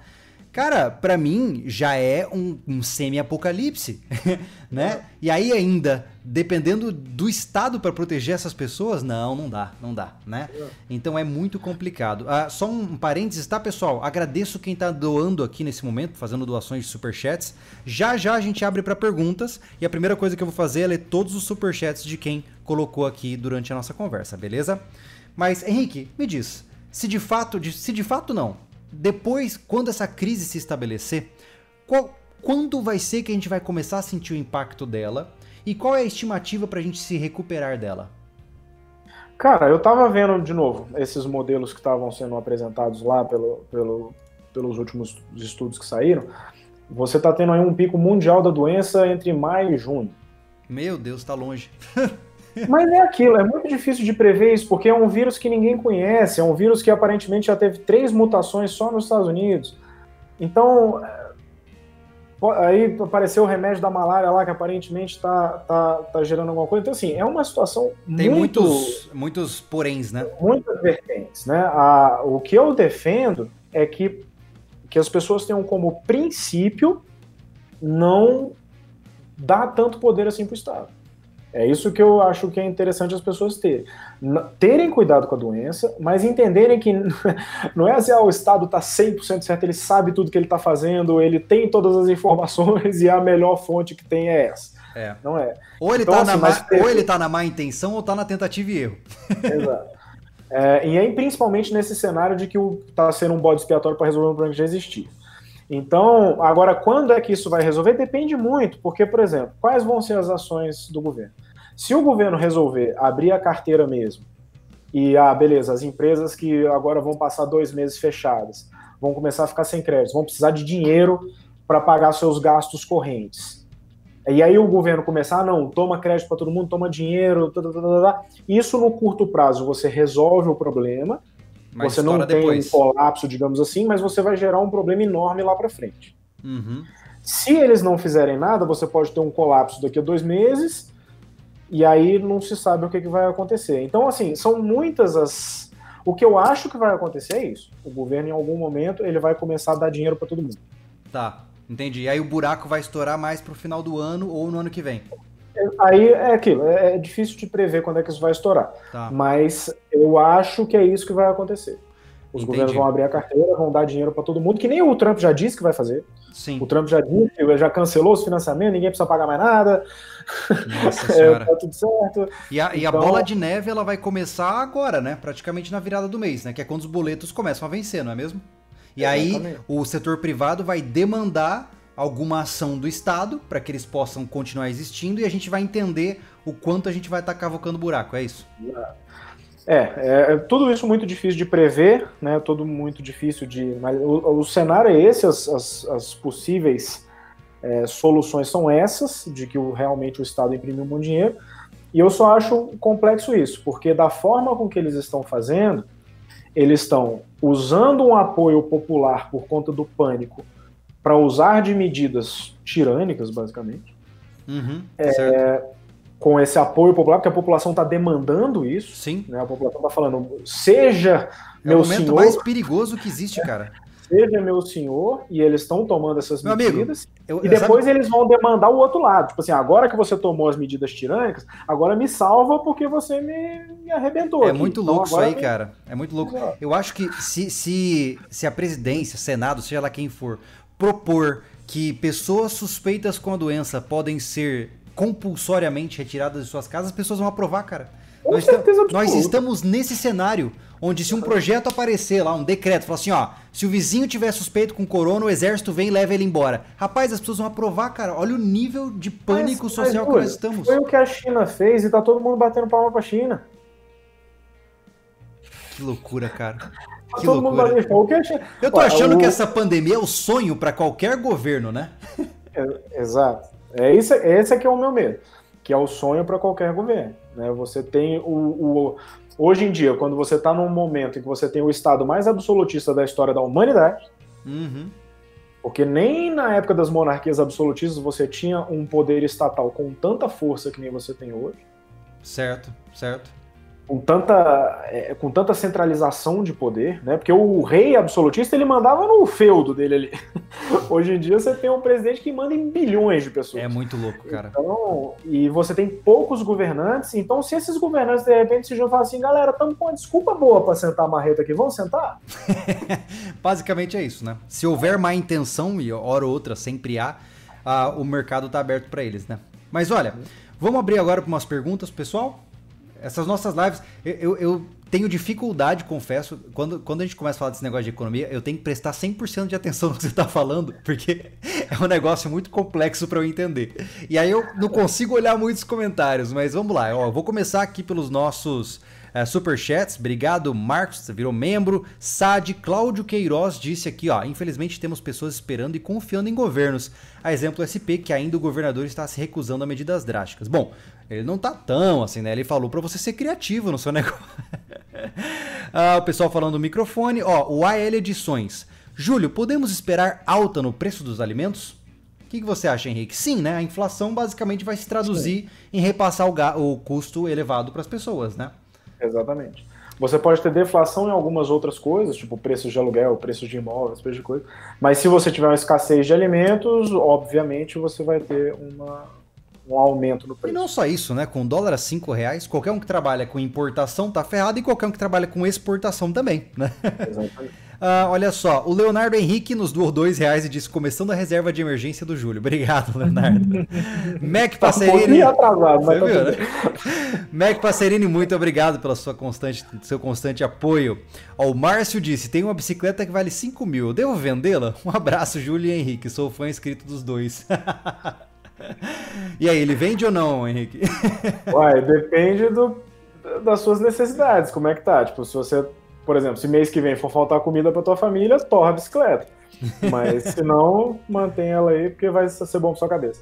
Cara, para mim já é um, um semi-apocalipse, né? E aí ainda, dependendo do estado para proteger essas pessoas, não, não dá, não dá, né? Então é muito complicado. Ah, só um parênteses, tá, pessoal? Agradeço quem tá doando aqui nesse momento, fazendo doações de superchats. Já já a gente abre para perguntas e a primeira coisa que eu vou fazer é ler todos os superchats de quem colocou aqui durante a nossa conversa, beleza? Mas Henrique, me diz, se de fato, se de fato não, depois, quando essa crise se estabelecer, qual, quando vai ser que a gente vai começar a sentir o impacto dela? E qual é a estimativa para a gente se recuperar dela? Cara, eu tava vendo de novo esses modelos que estavam sendo apresentados lá pelo, pelo, pelos últimos estudos que saíram. Você tá tendo aí um pico mundial da doença entre maio e junho. Meu Deus, tá longe. Mas é aquilo, é muito difícil de prever isso, porque é um vírus que ninguém conhece, é um vírus que aparentemente já teve três mutações só nos Estados Unidos. Então, aí apareceu o remédio da malária lá, que aparentemente está tá, tá gerando alguma coisa. Então, assim, é uma situação Tem muito, muitos, muitos poréns, né? Muitas vertentes, né? A, o que eu defendo é que, que as pessoas tenham como princípio não dar tanto poder assim para o Estado. É isso que eu acho que é interessante as pessoas terem. Terem cuidado com a doença, mas entenderem que não é assim, ah, o Estado está 100% certo, ele sabe tudo que ele está fazendo, ele tem todas as informações e a melhor fonte que tem é essa. É. Não é. Ou ele está então, assim, na, ele tá na má intenção ou está na tentativa e erro. Exato. É, e aí, principalmente nesse cenário de que está sendo um bode expiatório para resolver um problema que já existia. Então, agora, quando é que isso vai resolver? Depende muito, porque, por exemplo, quais vão ser as ações do governo? Se o governo resolver abrir a carteira mesmo, e, ah, beleza, as empresas que agora vão passar dois meses fechadas, vão começar a ficar sem crédito, vão precisar de dinheiro para pagar seus gastos correntes. E aí o governo começar, ah, não, toma crédito para todo mundo, toma dinheiro, tá, tá, tá, isso no curto prazo você resolve o problema, mas você não tem depois. um colapso, digamos assim, mas você vai gerar um problema enorme lá para frente. Uhum. Se eles não fizerem nada, você pode ter um colapso daqui a dois meses e aí não se sabe o que, que vai acontecer. Então, assim, são muitas as. O que eu acho que vai acontecer é isso. O governo, em algum momento, ele vai começar a dar dinheiro para todo mundo. Tá, entendi. E aí o buraco vai estourar mais pro final do ano ou no ano que vem. Aí é aquilo, é, é difícil de prever quando é que isso vai estourar. Tá. Mas eu acho que é isso que vai acontecer. Os Entendi. governos vão abrir a carteira, vão dar dinheiro para todo mundo, que nem o Trump já disse que vai fazer. Sim. O Trump já disse, já cancelou os financiamentos, ninguém precisa pagar mais nada. Nossa senhora. é, tá tudo certo. E a, e a então bola de neve ela vai começar agora, né? Praticamente na virada do mês, né? Que é quando os boletos começam a vencer, não é mesmo? E Exatamente. aí o setor privado vai demandar alguma ação do Estado para que eles possam continuar existindo e a gente vai entender o quanto a gente vai estar tá cavocando buraco, é isso? É, é, é, tudo isso muito difícil de prever, né? Tudo muito difícil de. Mas o, o cenário é esse, as, as, as possíveis é, soluções são essas, de que o, realmente o Estado imprimiu um bom dinheiro. E eu só acho complexo isso, porque da forma com que eles estão fazendo, eles estão usando um apoio popular por conta do pânico para usar de medidas tirânicas, basicamente. Uhum, é, com esse apoio popular, porque a população está demandando isso. Sim. Né, a população está falando, seja é meu o momento senhor, mais perigoso que existe, cara. Seja meu senhor, e eles estão tomando essas meu medidas. Amigo, eu, e depois sabe... eles vão demandar o outro lado. Tipo assim, agora que você tomou as medidas tirânicas, agora me salva porque você me, me arrebentou. É aqui. muito então, louco então, isso aí, me... cara. É muito louco. Eu acho que se, se, se a presidência, Senado, seja lá quem for, propor que pessoas suspeitas com a doença podem ser compulsoriamente retiradas de suas casas, as pessoas vão aprovar, cara. Com nós, nós estamos nesse cenário onde se um projeto aparecer lá, um decreto, falar assim, ó, se o vizinho tiver suspeito com corona, o exército vem e leva ele embora. Rapaz, as pessoas vão aprovar, cara. Olha o nível de pânico mas, social mas, que nós estamos. Foi o que a China fez e tá todo mundo batendo palma pra China. Que loucura, cara. Que Todo loucura. Mundo Eu tô achando o... que essa pandemia é o sonho para qualquer governo, né? É, exato. É esse, esse é que é o meu medo, que é o sonho para qualquer governo. Né? Você tem o, o hoje em dia, quando você está num momento em que você tem o estado mais absolutista da história da humanidade, uhum. porque nem na época das monarquias absolutistas você tinha um poder estatal com tanta força que nem você tem hoje. Certo, certo com tanta, é, com tanta centralização de poder, né? Porque o rei absolutista ele mandava no feudo dele ali. Hoje em dia você tem um presidente que manda em bilhões de pessoas. É muito louco, cara. Então, e você tem poucos governantes, então se esses governantes de repente se juntam assim, galera, estamos com uma desculpa boa para sentar a marreta aqui, vamos sentar? Basicamente é isso, né? Se houver má intenção, e hora ou outra sempre há, o mercado está aberto para eles, né? Mas olha, vamos abrir agora para umas perguntas, pessoal? Essas nossas lives, eu, eu, tenho dificuldade, confesso, quando, quando a gente começa a falar desse negócio de economia, eu tenho que prestar 100% de atenção no que você está falando, porque é um negócio muito complexo para eu entender. E aí eu não consigo olhar muitos comentários, mas vamos lá. Ó, eu vou começar aqui pelos nossos é, superchats. Obrigado, Marcos, virou membro. Sad, Cláudio Queiroz disse aqui, ó. Infelizmente temos pessoas esperando e confiando em governos. A exemplo SP, que ainda o governador está se recusando a medidas drásticas. Bom, ele não tá tão assim, né? Ele falou para você ser criativo no seu negócio. ah, o pessoal falando do microfone. Ó, o AL Edições. Júlio, podemos esperar alta no preço dos alimentos? O que, que, você acha, Henrique? Sim, né? A inflação basicamente vai se traduzir Sim. em repassar o, o custo elevado para as pessoas, né? Exatamente. Você pode ter deflação em algumas outras coisas, tipo preços de aluguel, preços de imóveis, preços de coisa. Mas se você tiver uma escassez de alimentos, obviamente você vai ter uma, um aumento no preço. E não só isso, né? Com dólar a 5 reais, qualquer um que trabalha com importação tá ferrado e qualquer um que trabalha com exportação também, né? Exatamente. Uh, olha só, o Leonardo Henrique nos doou dois reais e disse: começando a reserva de emergência do Júlio. Obrigado, Leonardo. Mac tá Passerini. Um atrasado, mas tá viu, né? Mac Passerini, muito obrigado pela sua constante, seu constante apoio. Ó, o Márcio disse: tem uma bicicleta que vale 5 mil. Devo vendê-la? Um abraço, Júlio e Henrique. Sou fã inscrito dos dois. E aí, ele vende ou não, Henrique? Uai, depende do, das suas necessidades. Como é que tá? Tipo, se você por exemplo, se mês que vem for faltar comida para tua família, torra a bicicleta. Mas se não, mantém ela aí, porque vai ser bom pra sua cabeça.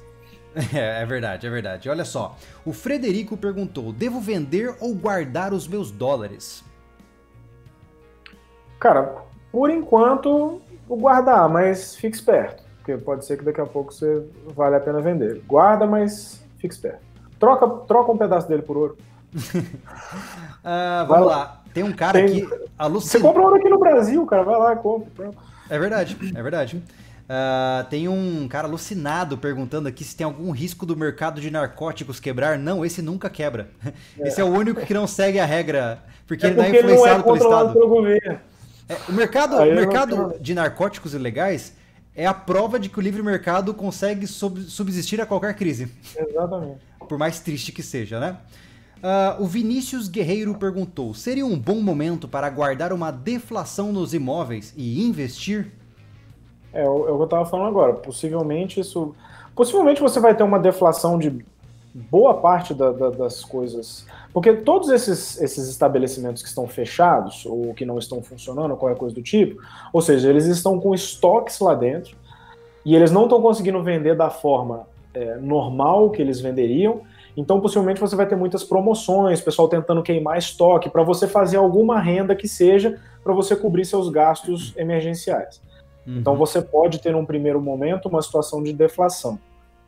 É, é verdade, é verdade. Olha só, o Frederico perguntou: devo vender ou guardar os meus dólares? Cara, por enquanto, guardar, mas fique esperto. Porque pode ser que daqui a pouco você vale a pena vender. Guarda, mas fique esperto. Troca, troca um pedaço dele por ouro. uh, vamos lá. Tem um cara Tem... que alucina. Você compra ouro aqui no Brasil, cara. Vai lá, compra. É verdade, é verdade. Uh, tem um cara alucinado perguntando aqui se tem algum risco do mercado de narcóticos quebrar. Não, esse nunca quebra. É. Esse é o único que não segue a regra, porque, é porque ele não é influenciado não é pelo Estado. Pelo governo. É, o mercado, o mercado de narcóticos ilegais é a prova de que o livre mercado consegue subsistir a qualquer crise. Exatamente. Por mais triste que seja, né? Uh, o Vinícius Guerreiro perguntou: seria um bom momento para guardar uma deflação nos imóveis e investir? É, é o que eu estava falando agora. Possivelmente isso. Possivelmente você vai ter uma deflação de boa parte da, da, das coisas. Porque todos esses, esses estabelecimentos que estão fechados ou que não estão funcionando, ou qualquer coisa do tipo, ou seja, eles estão com estoques lá dentro e eles não estão conseguindo vender da forma é, normal que eles venderiam então, possivelmente, você vai ter muitas promoções, pessoal tentando queimar estoque, para você fazer alguma renda que seja para você cobrir seus gastos emergenciais. Uhum. Então, você pode ter, num primeiro momento, uma situação de deflação.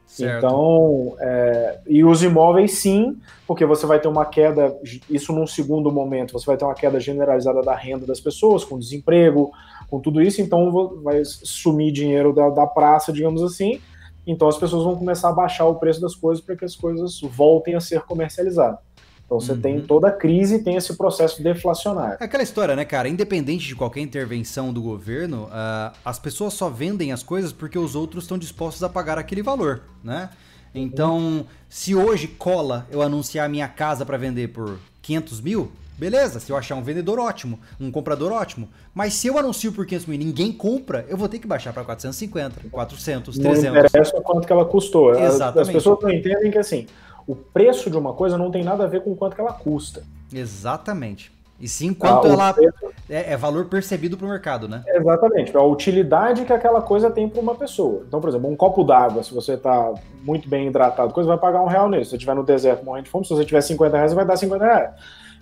Certo. Então, é, e os imóveis sim, porque você vai ter uma queda, isso num segundo momento, você vai ter uma queda generalizada da renda das pessoas, com desemprego, com tudo isso, então vai sumir dinheiro da, da praça, digamos assim, então as pessoas vão começar a baixar o preço das coisas para que as coisas voltem a ser comercializadas. Então você uhum. tem toda a crise tem esse processo deflacionário. É aquela história, né, cara? Independente de qualquer intervenção do governo, uh, as pessoas só vendem as coisas porque os outros estão dispostos a pagar aquele valor, né? Então, se hoje cola eu anunciar minha casa para vender por 500 mil, Beleza, se eu achar um vendedor ótimo, um comprador ótimo. Mas se eu anuncio por 500 mil e ninguém compra, eu vou ter que baixar para 450, 400, 300. Não interessa quanto que ela custou. Exatamente. As pessoas não entendem que assim, o preço de uma coisa não tem nada a ver com quanto ela custa. Exatamente. E sim quanto ah, ela preço... é, é, valor percebido para o mercado, né? Exatamente. A utilidade que aquela coisa tem para uma pessoa. Então, por exemplo, um copo d'água, se você está muito bem hidratado, coisa vai pagar um real nele. Se você estiver no deserto morrendo de fome, se você tiver 50 reais, vai dar 50 reais.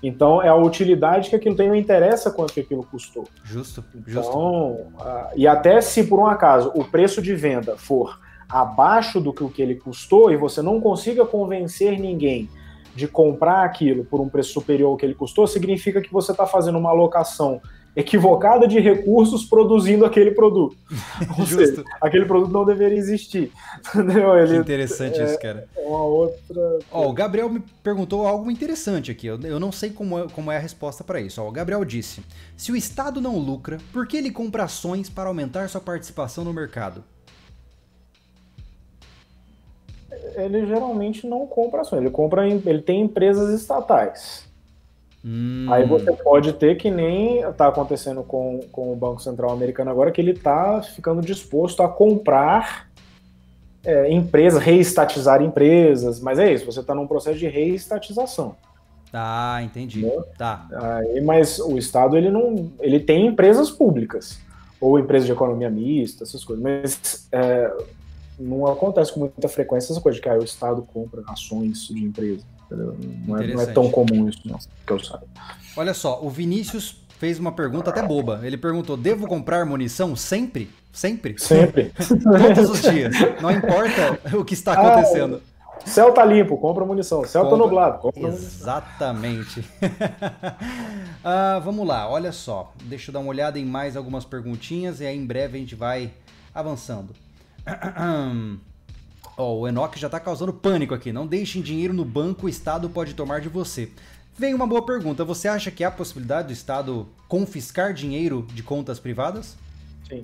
Então, é a utilidade que aquilo tem, não interessa quanto que aquilo custou. Justo, justo. Então, uh, e até se por um acaso o preço de venda for abaixo do que o que ele custou e você não consiga convencer ninguém de comprar aquilo por um preço superior ao que ele custou, significa que você está fazendo uma alocação equivocada de recursos produzindo aquele produto. Ou seja, aquele produto não deveria existir. Entendeu? Ele, que interessante é, isso, cara. É uma outra. Ó, o Gabriel me perguntou algo interessante aqui. Eu, eu não sei como é, como é a resposta para isso. Ó, o Gabriel disse: se o Estado não lucra, por que ele compra ações para aumentar sua participação no mercado? Ele geralmente não compra ações, ele compra, ele tem empresas estatais. Hum. Aí você pode ter que nem está acontecendo com, com o Banco Central americano agora, que ele está ficando disposto a comprar é, empresas, reestatizar empresas, mas é isso, você está num processo de reestatização. Tá, entendi. Né? Tá. Aí, mas o Estado ele não, ele tem empresas públicas ou empresas de economia mista, essas coisas, mas é, não acontece com muita frequência essa coisa de que ah, o Estado compra ações de empresa. Não é, não é, tão comum isso, não, que eu saiba. Olha só, o Vinícius fez uma pergunta até boba. Ele perguntou: devo comprar munição sempre? Sempre? Sempre. Todos os dias. Não importa o que está acontecendo. Ah, céu tá limpo, compra munição. Céu tá compra. tá nublado, compra Exatamente. ah, vamos lá, olha só. Deixa eu dar uma olhada em mais algumas perguntinhas e aí em breve a gente vai avançando. Oh, o Enoch já tá causando pânico aqui. Não deixem dinheiro no banco, o Estado pode tomar de você. Vem uma boa pergunta. Você acha que há possibilidade do Estado confiscar dinheiro de contas privadas? Sim.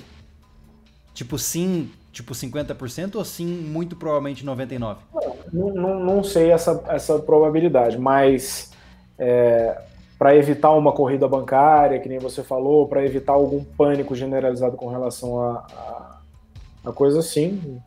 Tipo, sim, tipo 50% ou sim, muito provavelmente 99%? Não, não, não sei essa, essa probabilidade, mas é, para evitar uma corrida bancária, que nem você falou, para evitar algum pânico generalizado com relação a, a, a coisa assim,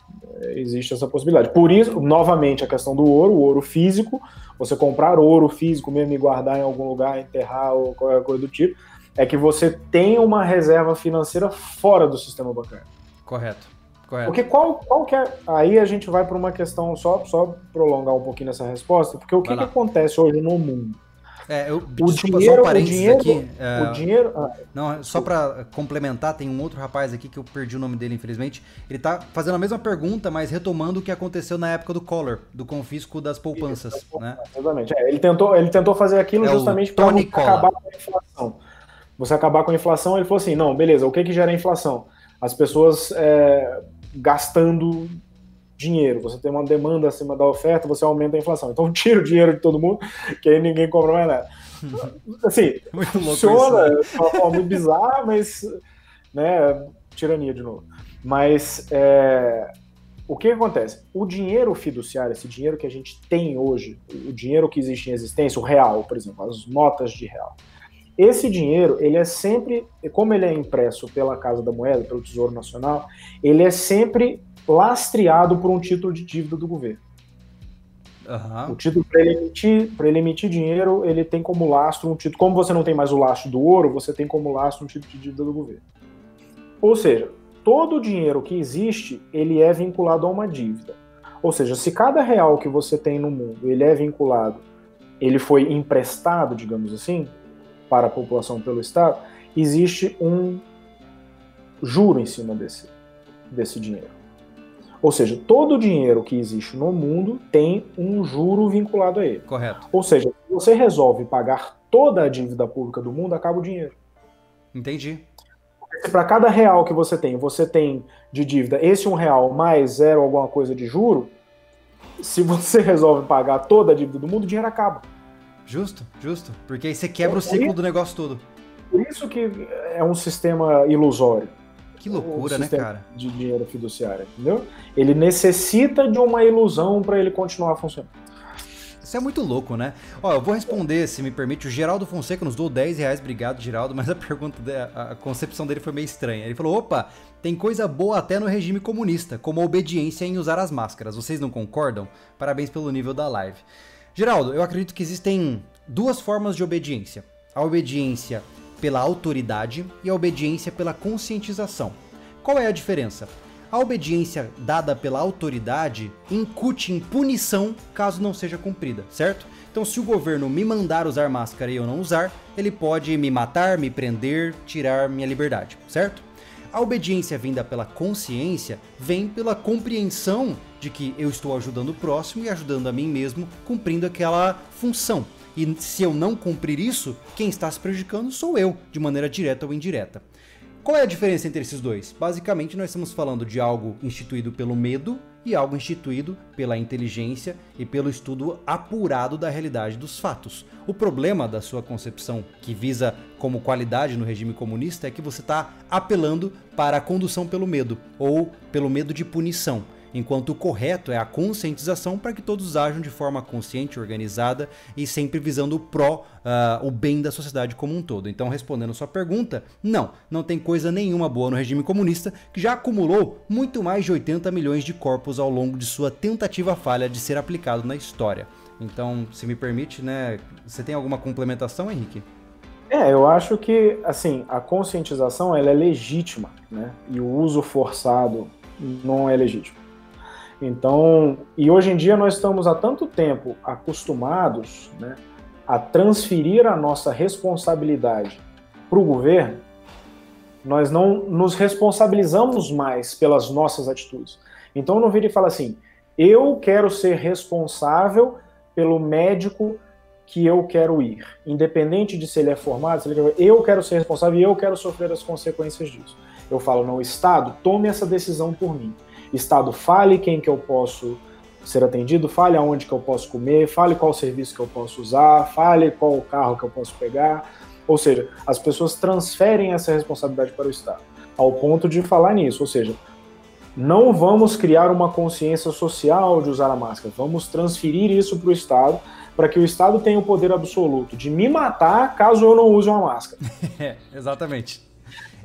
existe essa possibilidade. Por isso, novamente, a questão do ouro, o ouro físico, você comprar ouro físico mesmo e guardar em algum lugar, enterrar ou qualquer coisa do tipo, é que você tem uma reserva financeira fora do sistema bancário. Correto. Correto. Porque qual, qual que é. Aí a gente vai para uma questão, só, só prolongar um pouquinho essa resposta, porque o que, que acontece hoje no mundo? É, eu, o desculpa, dinheiro, só um parênteses dinheiro, aqui. É, o dinheiro. Ah, não, só para complementar, tem um outro rapaz aqui que eu perdi o nome dele, infelizmente. Ele tá fazendo a mesma pergunta, mas retomando o que aconteceu na época do Collor, do confisco das poupanças. Isso, né? Exatamente. É, ele, tentou, ele tentou fazer aquilo É justamente para acabar com a inflação. Você acabar com a inflação, ele falou assim: não, beleza, o que, que gera inflação? As pessoas é, gastando dinheiro. Você tem uma demanda acima da oferta, você aumenta a inflação. Então tira o dinheiro de todo mundo, que aí ninguém compra mais nada. Assim, Muito louco funciona isso, né? de uma forma bizarra, mas né, tirania de novo. Mas é, o que acontece? O dinheiro fiduciário, esse dinheiro que a gente tem hoje, o dinheiro que existe em existência, o real, por exemplo, as notas de real. Esse dinheiro, ele é sempre, como ele é impresso pela Casa da Moeda, pelo Tesouro Nacional, ele é sempre lastreado por um título de dívida do governo. Aham. O título para ele emitir, ele emitir dinheiro, ele tem como lastro um título. Como você não tem mais o lastro do ouro, você tem como lastro um título de dívida do governo. Ou seja, todo o dinheiro que existe, ele é vinculado a uma dívida. Ou seja, se cada real que você tem no mundo, ele é vinculado, ele foi emprestado, digamos assim, para a população pelo Estado, existe um juro em cima desse, desse dinheiro. Ou seja, todo o dinheiro que existe no mundo tem um juro vinculado a ele. Correto. Ou seja, se você resolve pagar toda a dívida pública do mundo, acaba o dinheiro. Entendi. Se para cada real que você tem, você tem de dívida esse um real mais zero alguma coisa de juro, se você resolve pagar toda a dívida do mundo, o dinheiro acaba. Justo, justo. Porque aí você quebra o É ciclo isso. do negócio todo. Por isso que é um sistema ilusório. Que loucura, né, cara? De dinheiro fiduciário, entendeu? Ele necessita de uma ilusão para ele continuar funcionando. Isso é muito louco, né? Ó, eu vou responder, se me permite. O Geraldo Fonseca nos deu 10 reais. Obrigado, Geraldo. Mas a pergunta, a concepção dele foi meio estranha. Ele falou: opa, tem coisa boa até no regime comunista, como a obediência em usar as máscaras. Vocês não concordam? Parabéns pelo nível da live. Geraldo, eu acredito que existem duas formas de obediência: a obediência pela autoridade e a obediência pela conscientização. Qual é a diferença? A obediência dada pela autoridade incute em punição caso não seja cumprida, certo? Então, se o governo me mandar usar máscara e eu não usar, ele pode me matar, me prender, tirar minha liberdade, certo? A obediência vinda pela consciência vem pela compreensão de que eu estou ajudando o próximo e ajudando a mim mesmo, cumprindo aquela função. E se eu não cumprir isso, quem está se prejudicando sou eu, de maneira direta ou indireta. Qual é a diferença entre esses dois? Basicamente, nós estamos falando de algo instituído pelo medo e algo instituído pela inteligência e pelo estudo apurado da realidade dos fatos. O problema da sua concepção, que visa como qualidade no regime comunista, é que você está apelando para a condução pelo medo ou pelo medo de punição enquanto o correto é a conscientização para que todos ajam de forma consciente, organizada e sempre visando o pró, ah, o bem da sociedade como um todo. Então, respondendo sua pergunta, não, não tem coisa nenhuma boa no regime comunista que já acumulou muito mais de 80 milhões de corpos ao longo de sua tentativa falha de ser aplicado na história. Então, se me permite, né, você tem alguma complementação, Henrique? É, eu acho que assim a conscientização ela é legítima, né? E o uso forçado não é legítimo. Então, e hoje em dia nós estamos há tanto tempo acostumados, né, a transferir a nossa responsabilidade para o governo, nós não nos responsabilizamos mais pelas nossas atitudes. Então, não vira e fala assim: eu quero ser responsável pelo médico que eu quero ir, independente de se ele é formado, se ele é... eu quero ser responsável e eu quero sofrer as consequências disso. Eu falo, não, Estado, tome essa decisão por mim. Estado, fale quem que eu posso ser atendido, fale aonde que eu posso comer, fale qual serviço que eu posso usar, fale qual carro que eu posso pegar. Ou seja, as pessoas transferem essa responsabilidade para o Estado, ao ponto de falar nisso. Ou seja, não vamos criar uma consciência social de usar a máscara, vamos transferir isso para o Estado, para que o Estado tenha o poder absoluto de me matar caso eu não use uma máscara. É, exatamente.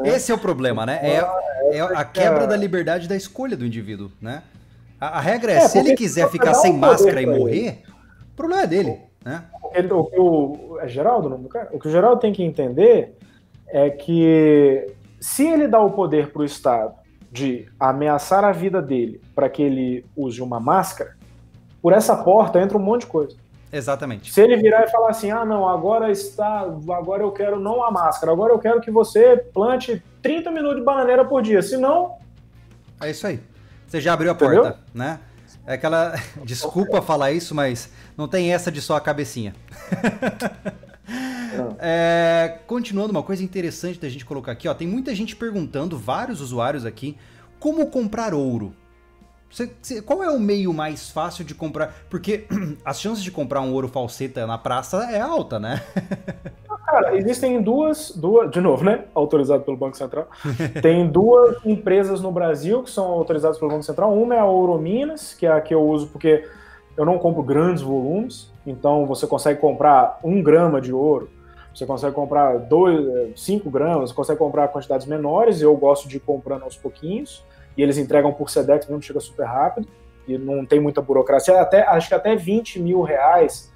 É. Esse é o problema, né? É, é a quebra da liberdade da escolha do indivíduo, né? A, a regra é, é se ele quiser ficar sem máscara e morrer, o problema é dele, né? Ele, o, o, é Geraldo o nome do cara? O que o Geraldo tem que entender é que se ele dá o poder para o Estado de ameaçar a vida dele para que ele use uma máscara, por essa porta entra um monte de coisa. Exatamente. Se ele virar e falar assim: ah, não, agora está. Agora eu quero não a máscara, agora eu quero que você plante 30 minutos de bananeira por dia. Senão. É isso aí. Você já abriu a Entendeu? porta, né? É aquela. Desculpa falar isso, mas não tem essa de só a cabecinha. é, continuando, uma coisa interessante da gente colocar aqui, ó. Tem muita gente perguntando, vários usuários aqui, como comprar ouro. Você, você, qual é o meio mais fácil de comprar? Porque as chances de comprar um ouro falseta na praça é alta, né? Cara, existem duas, duas, de novo, né? Autorizado pelo Banco Central. Tem duas empresas no Brasil que são autorizadas pelo Banco Central. Uma é a Ouro Minas, que é a que eu uso porque eu não compro grandes volumes. Então você consegue comprar um grama de ouro, você consegue comprar dois, cinco gramas, você consegue comprar quantidades menores. Eu gosto de ir comprando aos pouquinhos e eles entregam por SEDEX mesmo, chega super rápido e não tem muita burocracia. Até, acho que até 20 mil reais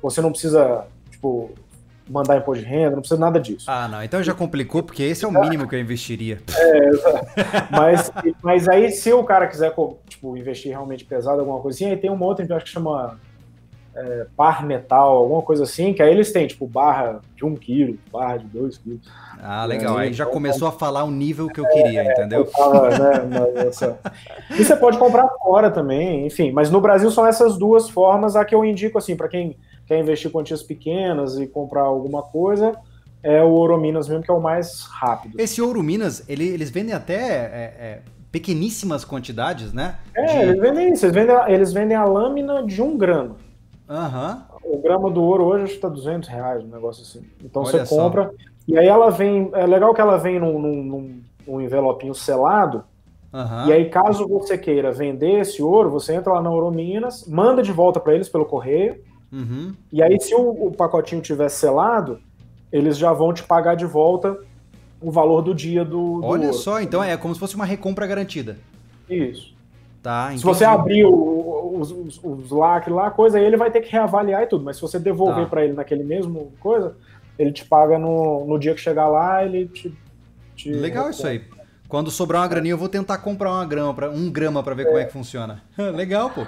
você não precisa, tipo, mandar imposto de renda, não precisa nada disso. Ah, não, então já complicou, porque esse é o mínimo que eu investiria. É, mas, mas aí se o cara quiser, tipo, investir realmente pesado, alguma assim, aí tem uma outra, acho que chama é, par metal, alguma coisa assim, que aí eles têm, tipo, barra de 1 um quilo, barra de 2 quilos. Ah, legal. Aí, aí já então, começou a falar o nível que eu queria, é, entendeu? Tava, né, e você pode comprar fora também, enfim. Mas no Brasil são essas duas formas a que eu indico, assim, para quem quer investir quantias pequenas e comprar alguma coisa, é o Ouro Minas mesmo, que é o mais rápido. Esse Ouro Minas, ele, eles vendem até é, é, pequeníssimas quantidades, né? É, de... eles vendem isso. Eles vendem, eles vendem a lâmina de um grama. Aham. Uhum. O grama do ouro hoje acho que tá 200 reais, um negócio assim. Então Olha você compra. Só. E aí ela vem. É legal que ela vem num, num, num envelopinho selado. Uhum. E aí, caso você queira vender esse ouro, você entra lá na Ouro Minas, manda de volta para eles pelo correio. Uhum. E aí, se o, o, pacotinho tiver selado, eles já vão te pagar de volta o valor do dia do. do Olha ouro. só, então é como se fosse uma recompra garantida. Isso. Tá, se você abrir o, os, os, os lacres lá, coisa, aí ele vai ter que reavaliar e tudo. Mas se você devolver tá. para ele naquele mesmo coisa, ele te paga no, no dia que chegar lá, ele te. te Legal isso aí. Quando sobrar uma graninha, eu vou tentar comprar uma grama pra, um grama para ver é. como é que funciona. Legal, pô.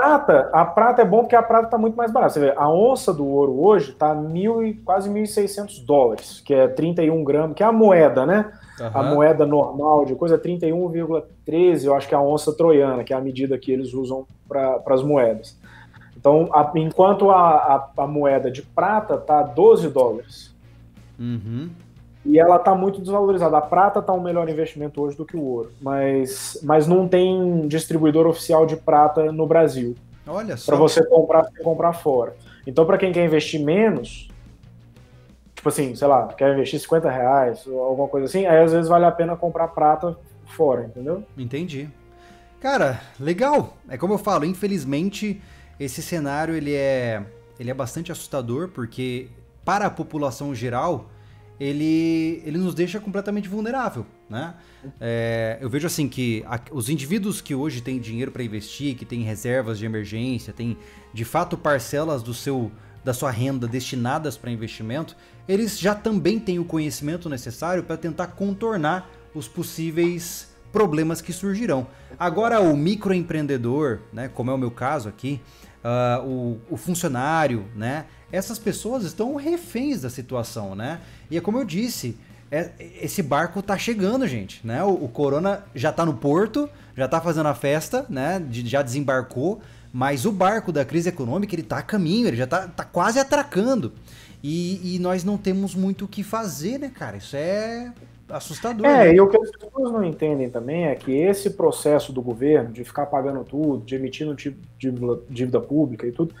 A prata, a prata é bom porque a prata está muito mais barata. Você vê, a onça do ouro hoje está mil e quase 1.600 dólares, que é 31 gramas, que é a moeda, né? Uhum. A moeda normal de coisa é 31,13, eu acho que é a onça troiana, que é a medida que eles usam para as moedas. Então, a, enquanto a, a, a, moeda de prata está 12 dólares. Uhum. E ela está muito desvalorizada. A prata está um melhor investimento hoje do que o ouro. Mas, mas não tem distribuidor oficial de prata no Brasil. Olha só. Para você comprar, você comprar fora. Então, para quem quer investir menos, tipo assim, sei lá, quer investir 50 reais ou alguma coisa assim, aí às vezes vale a pena comprar prata fora, entendeu? Entendi. Cara, legal. É como eu falo, infelizmente esse cenário ele é, ele é bastante assustador porque para a população geral ele, ele nos deixa completamente vulnerável, né? É, eu vejo assim que a, os indivíduos que hoje têm dinheiro para investir, que têm reservas de emergência, têm de fato parcelas do seu da sua renda destinadas para investimento, eles já também têm o conhecimento necessário para tentar contornar os possíveis problemas que surgirão. Agora, o microempreendedor, né, como é o meu caso aqui, uh, o, o, funcionário, né, essas pessoas estão reféns da situação, né? E é como eu disse, é, esse barco tá chegando, gente, né? O, o Corona já tá no porto, já tá fazendo a festa, né? De, já desembarcou, mas o barco da crise econômica ele tá a caminho, ele já tá, tá quase atracando. E, e nós não temos muito o que fazer, né, cara? Isso é assustador. É, né? e o que as pessoas não entendem também é que esse processo do governo de ficar pagando tudo, de de dívida pública e tudo,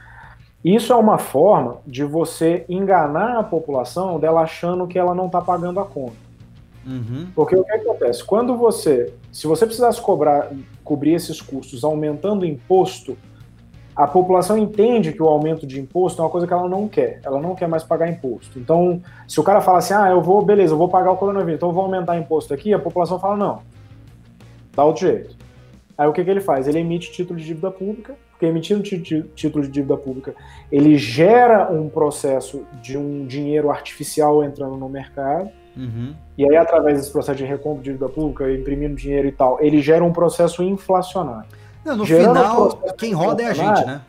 isso é uma forma de você enganar a população dela achando que ela não está pagando a conta. Uhum. Porque o que acontece? Quando você, se você precisasse cobrar, cobrir esses custos aumentando o imposto, a população entende que o aumento de imposto é uma coisa que ela não quer. Ela não quer mais pagar imposto. Então, se o cara fala assim, ah, eu vou, beleza, eu vou pagar o coronavírus, então eu vou aumentar imposto aqui, a população fala, não, dá outro jeito. Aí o que, que ele faz? Ele emite título de dívida pública, porque emitindo título de dívida pública, ele gera um processo de um dinheiro artificial entrando no mercado, uhum. e aí através desse processo de recompra de dívida pública, imprimindo dinheiro e tal, ele gera um processo inflacionário. Não, no final, quem roda é a gente, né?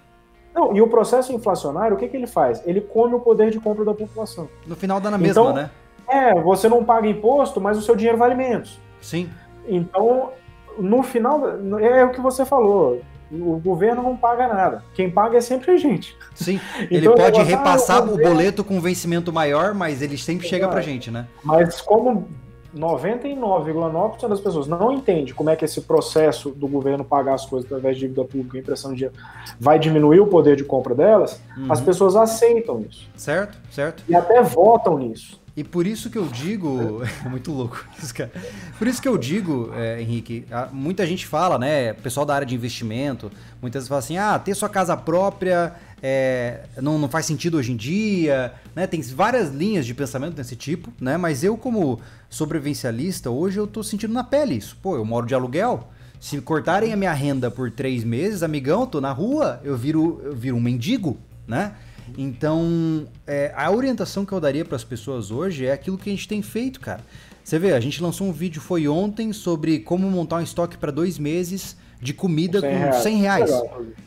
Não, e o processo inflacionário, o que, que ele faz? Ele come o poder de compra da população. No final dá na mesma, então, né? É, você não paga imposto, mas o seu dinheiro vale menos. Sim. Então, no final, é o que você falou. O governo não paga nada. Quem paga é sempre a gente. Sim. Então, ele pode repassar ah, o, governo... boleto com vencimento maior, mas ele sempre chega pra gente, né? Mas como 99,9% das pessoas não entende como é que esse processo do governo pagar as coisas através de dívida pública e impressão de dinheiro vai diminuir o poder de compra delas, uhum. as pessoas aceitam isso. Certo, certo. E até votam nisso. E por isso que eu digo, é muito louco isso, cara. Por isso que eu digo, é, Henrique, muita gente fala, né, pessoal da área de investimento, muitas vezes fala assim, ah, ter sua casa própria é, não, não faz sentido hoje em dia, né? Tem várias linhas de pensamento desse tipo, né? Mas eu, como sobrevivencialista, hoje eu tô sentindo na pele isso. Pô, eu moro de aluguel. Se cortarem a minha renda por três meses, amigão, tô na rua, eu viro, eu viro um mendigo, né? Então, é, a orientação que eu daria para as pessoas hoje é aquilo que a gente tem feito, cara. Você vê, a gente lançou um vídeo foi ontem sobre como montar um estoque para dois meses de comida com 100 reais. 100 reais.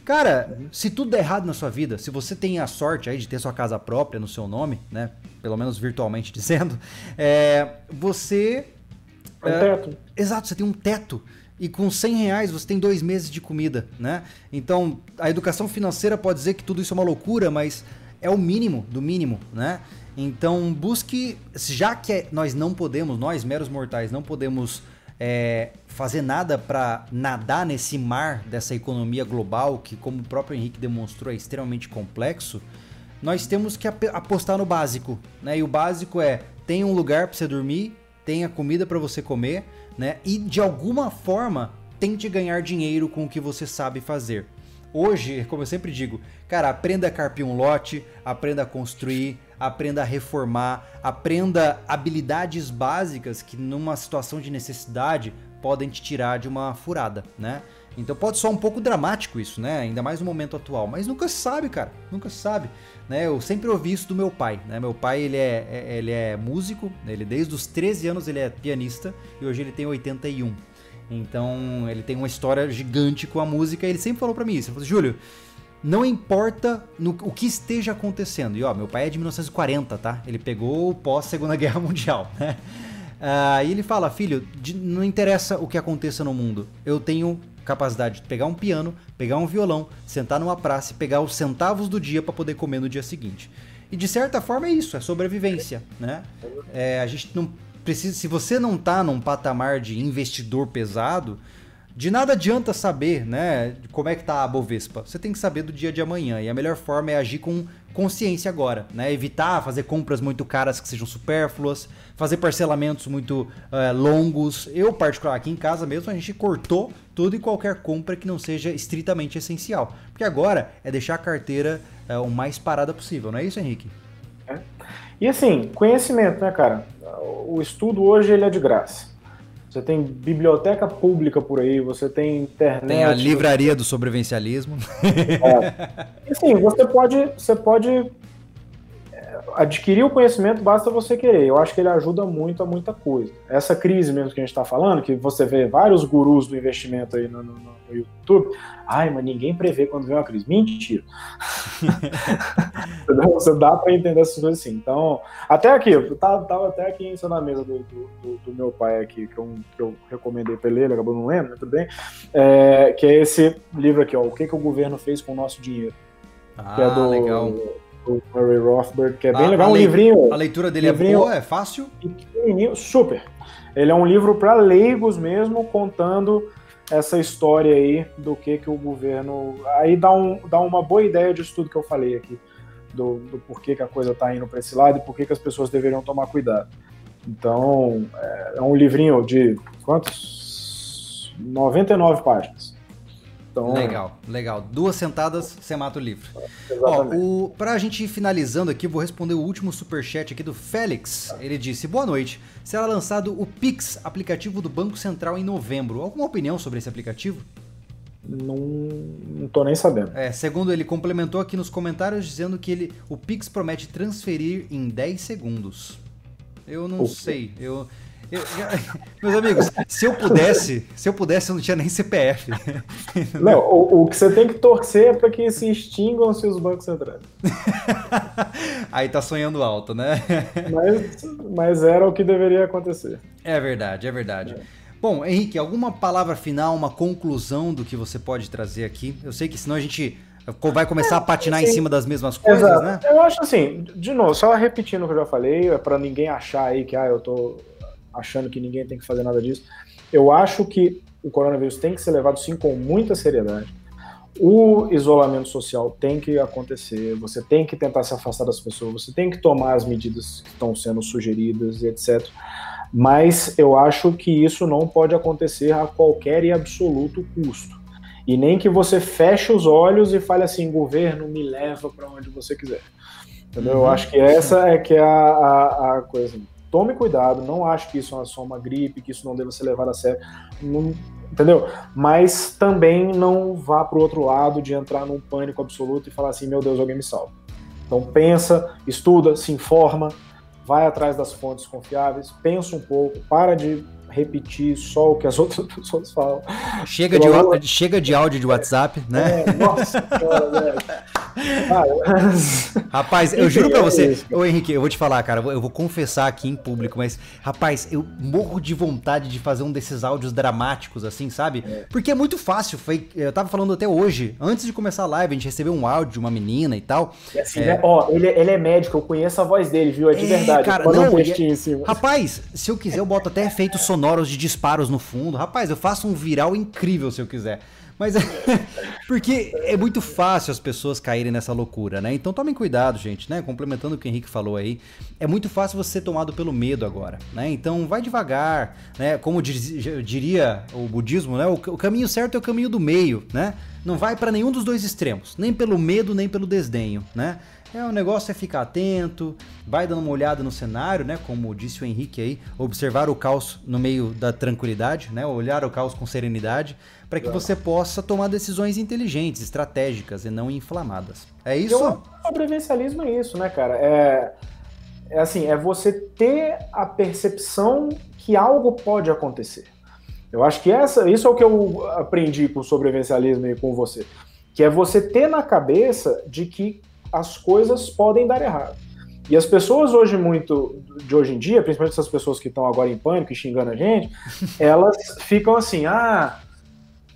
Cara, se tudo der errado na sua vida, se você tem a sorte aí de ter sua casa própria no seu nome, né? Pelo menos virtualmente dizendo, é, você. É um é, teto. Exato, você tem um teto. E com 100 reais você tem dois meses de comida, né? Então, a educação financeira pode dizer que tudo isso é uma loucura, mas é o mínimo do mínimo, né? Então, busque, já que nós não podemos, nós meros mortais, não podemos é, fazer nada para nadar nesse mar dessa economia global que, como o próprio Henrique demonstrou, é extremamente complexo, nós temos que apostar no básico, né? E o básico é tem um lugar para você dormir, tenha comida para você comer, né? E de alguma forma tente ganhar dinheiro com o que você sabe fazer. Hoje, como eu sempre digo, cara, aprenda a carpir um lote, aprenda a construir, aprenda a reformar, aprenda habilidades básicas que numa situação de necessidade podem te tirar de uma furada, né? Então pode soar um pouco dramático isso, né? Ainda mais no momento atual, mas nunca se sabe, cara, nunca se sabe, né? Eu sempre ouvi isso do meu pai, né? Meu pai, ele é, é ele é músico, ele desde os 13 anos ele é pianista e hoje ele tem 81. Então, ele tem uma história gigante com a música ele sempre falou para mim isso. Ele falou: "Júlio, não importa no, o que esteja acontecendo. E ó, meu pai é de 1940, tá? Ele pegou pós Segunda Guerra Mundial, né? Uh, e ele fala, filho, de, não interessa o que aconteça no mundo. Eu tenho capacidade de pegar um piano, pegar um violão, sentar numa praça e pegar os centavos do dia para poder comer no dia seguinte. E de certa forma é isso, é sobrevivência, né? É, a gente não precisa, se você não tá num patamar de investidor pesado, de nada adianta saber, né, como é que tá a Bovespa. Você tem que saber do dia de amanhã e a melhor forma é agir com consciência agora, né? Evitar fazer compras muito caras que sejam supérfluas, fazer parcelamentos muito uh, longos. Eu, particular, aqui em casa mesmo, a gente cortou toda e qualquer compra que não seja estritamente essencial. Porque agora é deixar a carteira uh, o mais parada possível, não é isso, Henrique? É. E assim, conhecimento, né, cara? O estudo hoje ele é de graça. Você tem biblioteca pública por aí, você tem internet. Tem a livraria do sobrevivencialismo. É. Assim, você pode, você pode adquirir o conhecimento, basta você querer. Eu acho que ele ajuda muito a muita coisa. Essa crise mesmo que a gente está falando, que você vê vários gurus do investimento aí no, no, no YouTube. Ai, mas ninguém prevê quando vem uma crise. Mentira. você dá para entender essas coisas assim. Então, até aqui, eu tava, tava até aqui em da mesa do, do, do, meu pai aqui, que eu, que eu recomendei para ele, ele acabou não lendo, mas tudo bem. É, que é esse livro aqui, ó, O que, que o governo fez com o nosso dinheiro. Ah, que é do, legal. Do Murray Rothbard, que é bem a, legal. A um livrinho. A leitura dele é livrinho, é boa, é fácil? Super. Ele é um livro para leigos mesmo, contando essa história aí do que que o governo. Aí dá, um, dá uma boa ideia disso tudo que eu falei aqui, do, do porquê que a coisa está indo para esse lado e por que as pessoas deveriam tomar cuidado. Então, é, é um livrinho de quantos? 99 páginas. Então, legal, legal. Duas sentadas, você mata o livro. Exatamente. Ó, o, pra gente ir finalizando aqui, vou responder o último superchat aqui do Félix. Ele disse, boa noite. Será lançado o Pix, aplicativo do Banco Central, em novembro. Alguma opinião sobre esse aplicativo? Não, não tô nem sabendo. É, segundo ele complementou aqui nos comentários dizendo que ele, o Pix promete transferir em 10 segundos. Eu não sei. Eu, eu, meus amigos, se eu pudesse, se eu pudesse, eu não tinha nem CPF. Não, o, o que você tem que torcer é para que se extingam os bancos centrais. Aí tá sonhando alto, né? Mas, mas era o que deveria acontecer. É verdade, é verdade. É. Bom, Henrique, alguma palavra final, uma conclusão do que você pode trazer aqui? Eu sei que senão a gente vai começar a patinar em cima das mesmas coisas, Exato. né? Eu acho assim, de novo, só repetindo o que eu já falei, é para ninguém achar aí que ah, eu tô achando que ninguém tem que fazer nada disso. Eu acho que o coronavírus tem que ser levado sim com muita seriedade. O isolamento social tem que acontecer, você tem que tentar se afastar das pessoas, você tem que tomar as medidas que estão sendo sugeridas e etc. Mas eu acho que isso não pode acontecer a qualquer e absoluto custo. E nem que você feche os olhos e fale assim, governo, me leva para onde você quiser. Entendeu? Uhum. Eu acho que essa é que é a, a, a coisa tome cuidado, não acho que isso é só uma gripe, que isso não deva ser levado a sério, não, entendeu? Mas também não vá para o outro lado de entrar num pânico absoluto e falar assim, meu Deus, alguém me salva. Então pensa, estuda, se informa, vai atrás das fontes confiáveis, pensa um pouco, para de repetir só o que as outras pessoas falam. Chega, de, amor... chega de áudio de WhatsApp, né? É, nossa cara, Rapaz, eu juro pra você, ô Henrique, eu vou te falar, cara, eu vou confessar aqui em público, mas, rapaz, eu morro de vontade de fazer um desses áudios dramáticos, assim, sabe? É. Porque é muito fácil. Foi, eu tava falando até hoje, antes de começar a live, a gente recebeu um áudio de uma menina e tal. E assim, é... né? Ó, ele, ele é médico, eu conheço a voz dele, viu? É de é, verdade. Cara, não, um é... Rapaz, se eu quiser, eu boto até efeitos sonoros de disparos no fundo. Rapaz, eu faço um viral incrível se eu quiser. Mas é porque é muito fácil as pessoas caírem nessa loucura, né? Então tomem cuidado, gente, né? Complementando o que o Henrique falou aí, é muito fácil você ser tomado pelo medo agora, né? Então vai devagar, né? Como diria o budismo, né? O caminho certo é o caminho do meio, né? Não vai para nenhum dos dois extremos, nem pelo medo, nem pelo desdenho, né? É, o negócio é ficar atento, vai dando uma olhada no cenário, né? Como disse o Henrique aí, observar o caos no meio da tranquilidade, né? Olhar o caos com serenidade, para que você possa tomar decisões inteligentes, estratégicas e não inflamadas. É isso? O sobrevivencialismo é isso, né, cara? É, é assim, é você ter a percepção que algo pode acontecer. Eu acho que essa, isso é o que eu aprendi com o sobrevivencialismo e com você, que é você ter na cabeça de que as coisas podem dar errado. E as pessoas hoje muito de hoje em dia, principalmente essas pessoas que estão agora em pânico e xingando a gente, elas ficam assim: "Ah,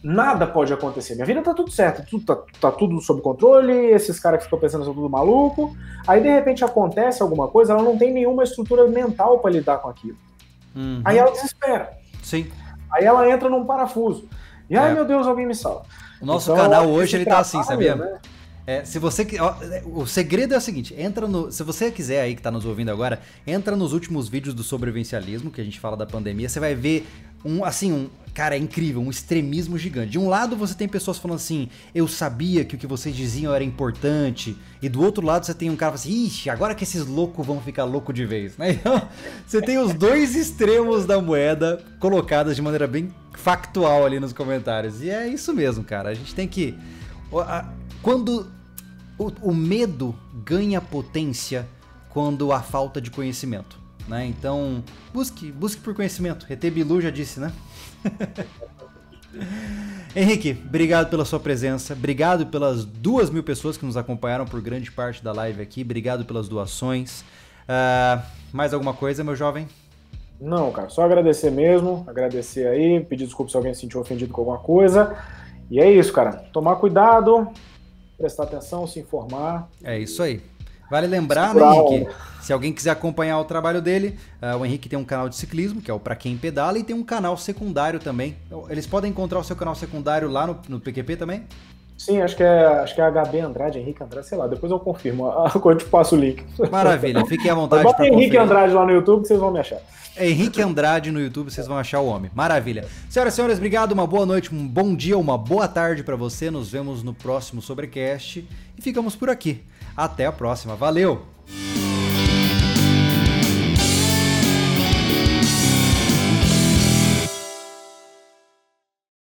nada pode acontecer. Minha vida tá tudo certo, tudo, tá, tá tudo sob controle, esses caras que ficam pensando são tudo maluco. Aí de repente acontece alguma coisa, ela não tem nenhuma estrutura mental para lidar com aquilo. Uhum. Aí ela desespera. Sim. Aí ela entra num parafuso. E ai é. meu Deus, alguém me salva. O nosso então, canal hoje ele tá assim, sabia? Né? É, se você o segredo é o seguinte, entra no, se você quiser aí que está nos ouvindo agora, entra nos últimos vídeos do sobrevivencialismo que a gente fala da pandemia, você vai ver um assim, um cara, é incrível, um extremismo gigante. De um lado você tem pessoas falando assim, eu sabia que o que vocês diziam era importante, e do outro lado você tem um cara assim, ixi, agora que esses loucos vão ficar louco de vez, né? Então, você tem os dois extremos da moeda colocados de maneira bem factual ali nos comentários. E é isso mesmo, cara. A gente tem que quando o, o medo ganha potência quando há falta de conhecimento. Né? Então, busque, busque por conhecimento. ET Bilu já disse, né? Henrique, obrigado pela sua presença, obrigado pelas duas mil pessoas que nos acompanharam por grande parte da live aqui, obrigado pelas doações. Uh, mais alguma coisa, meu jovem? Não, cara, só agradecer mesmo, agradecer aí, pedir desculpa se alguém se sentiu ofendido com alguma coisa. E é isso, cara. Tomar cuidado, prestar atenção, se informar. É isso aí. Vale lembrar, né, Henrique? Se alguém quiser acompanhar o trabalho dele, uh, o Henrique tem um canal de ciclismo, que é o Pra Quem Pedala, e tem um canal secundário também. Então, eles podem encontrar o seu canal secundário lá no, no PQP também? Sim, acho que é, acho que é HB Andrade, Henrique Andrade, sei lá, depois eu confirmo. Quando eu te passo o link. Maravilha, fiquem à vontade. Bota Henrique conferir. Andrade lá no YouTube que vocês vão me achar. Henrique Andrade no YouTube, vocês vão achar o homem. Maravilha. Senhoras e senhores, obrigado, uma boa noite, um bom dia, uma boa tarde para você. Nos vemos no próximo Sobrecast e ficamos por aqui. Até a próxima. Valeu!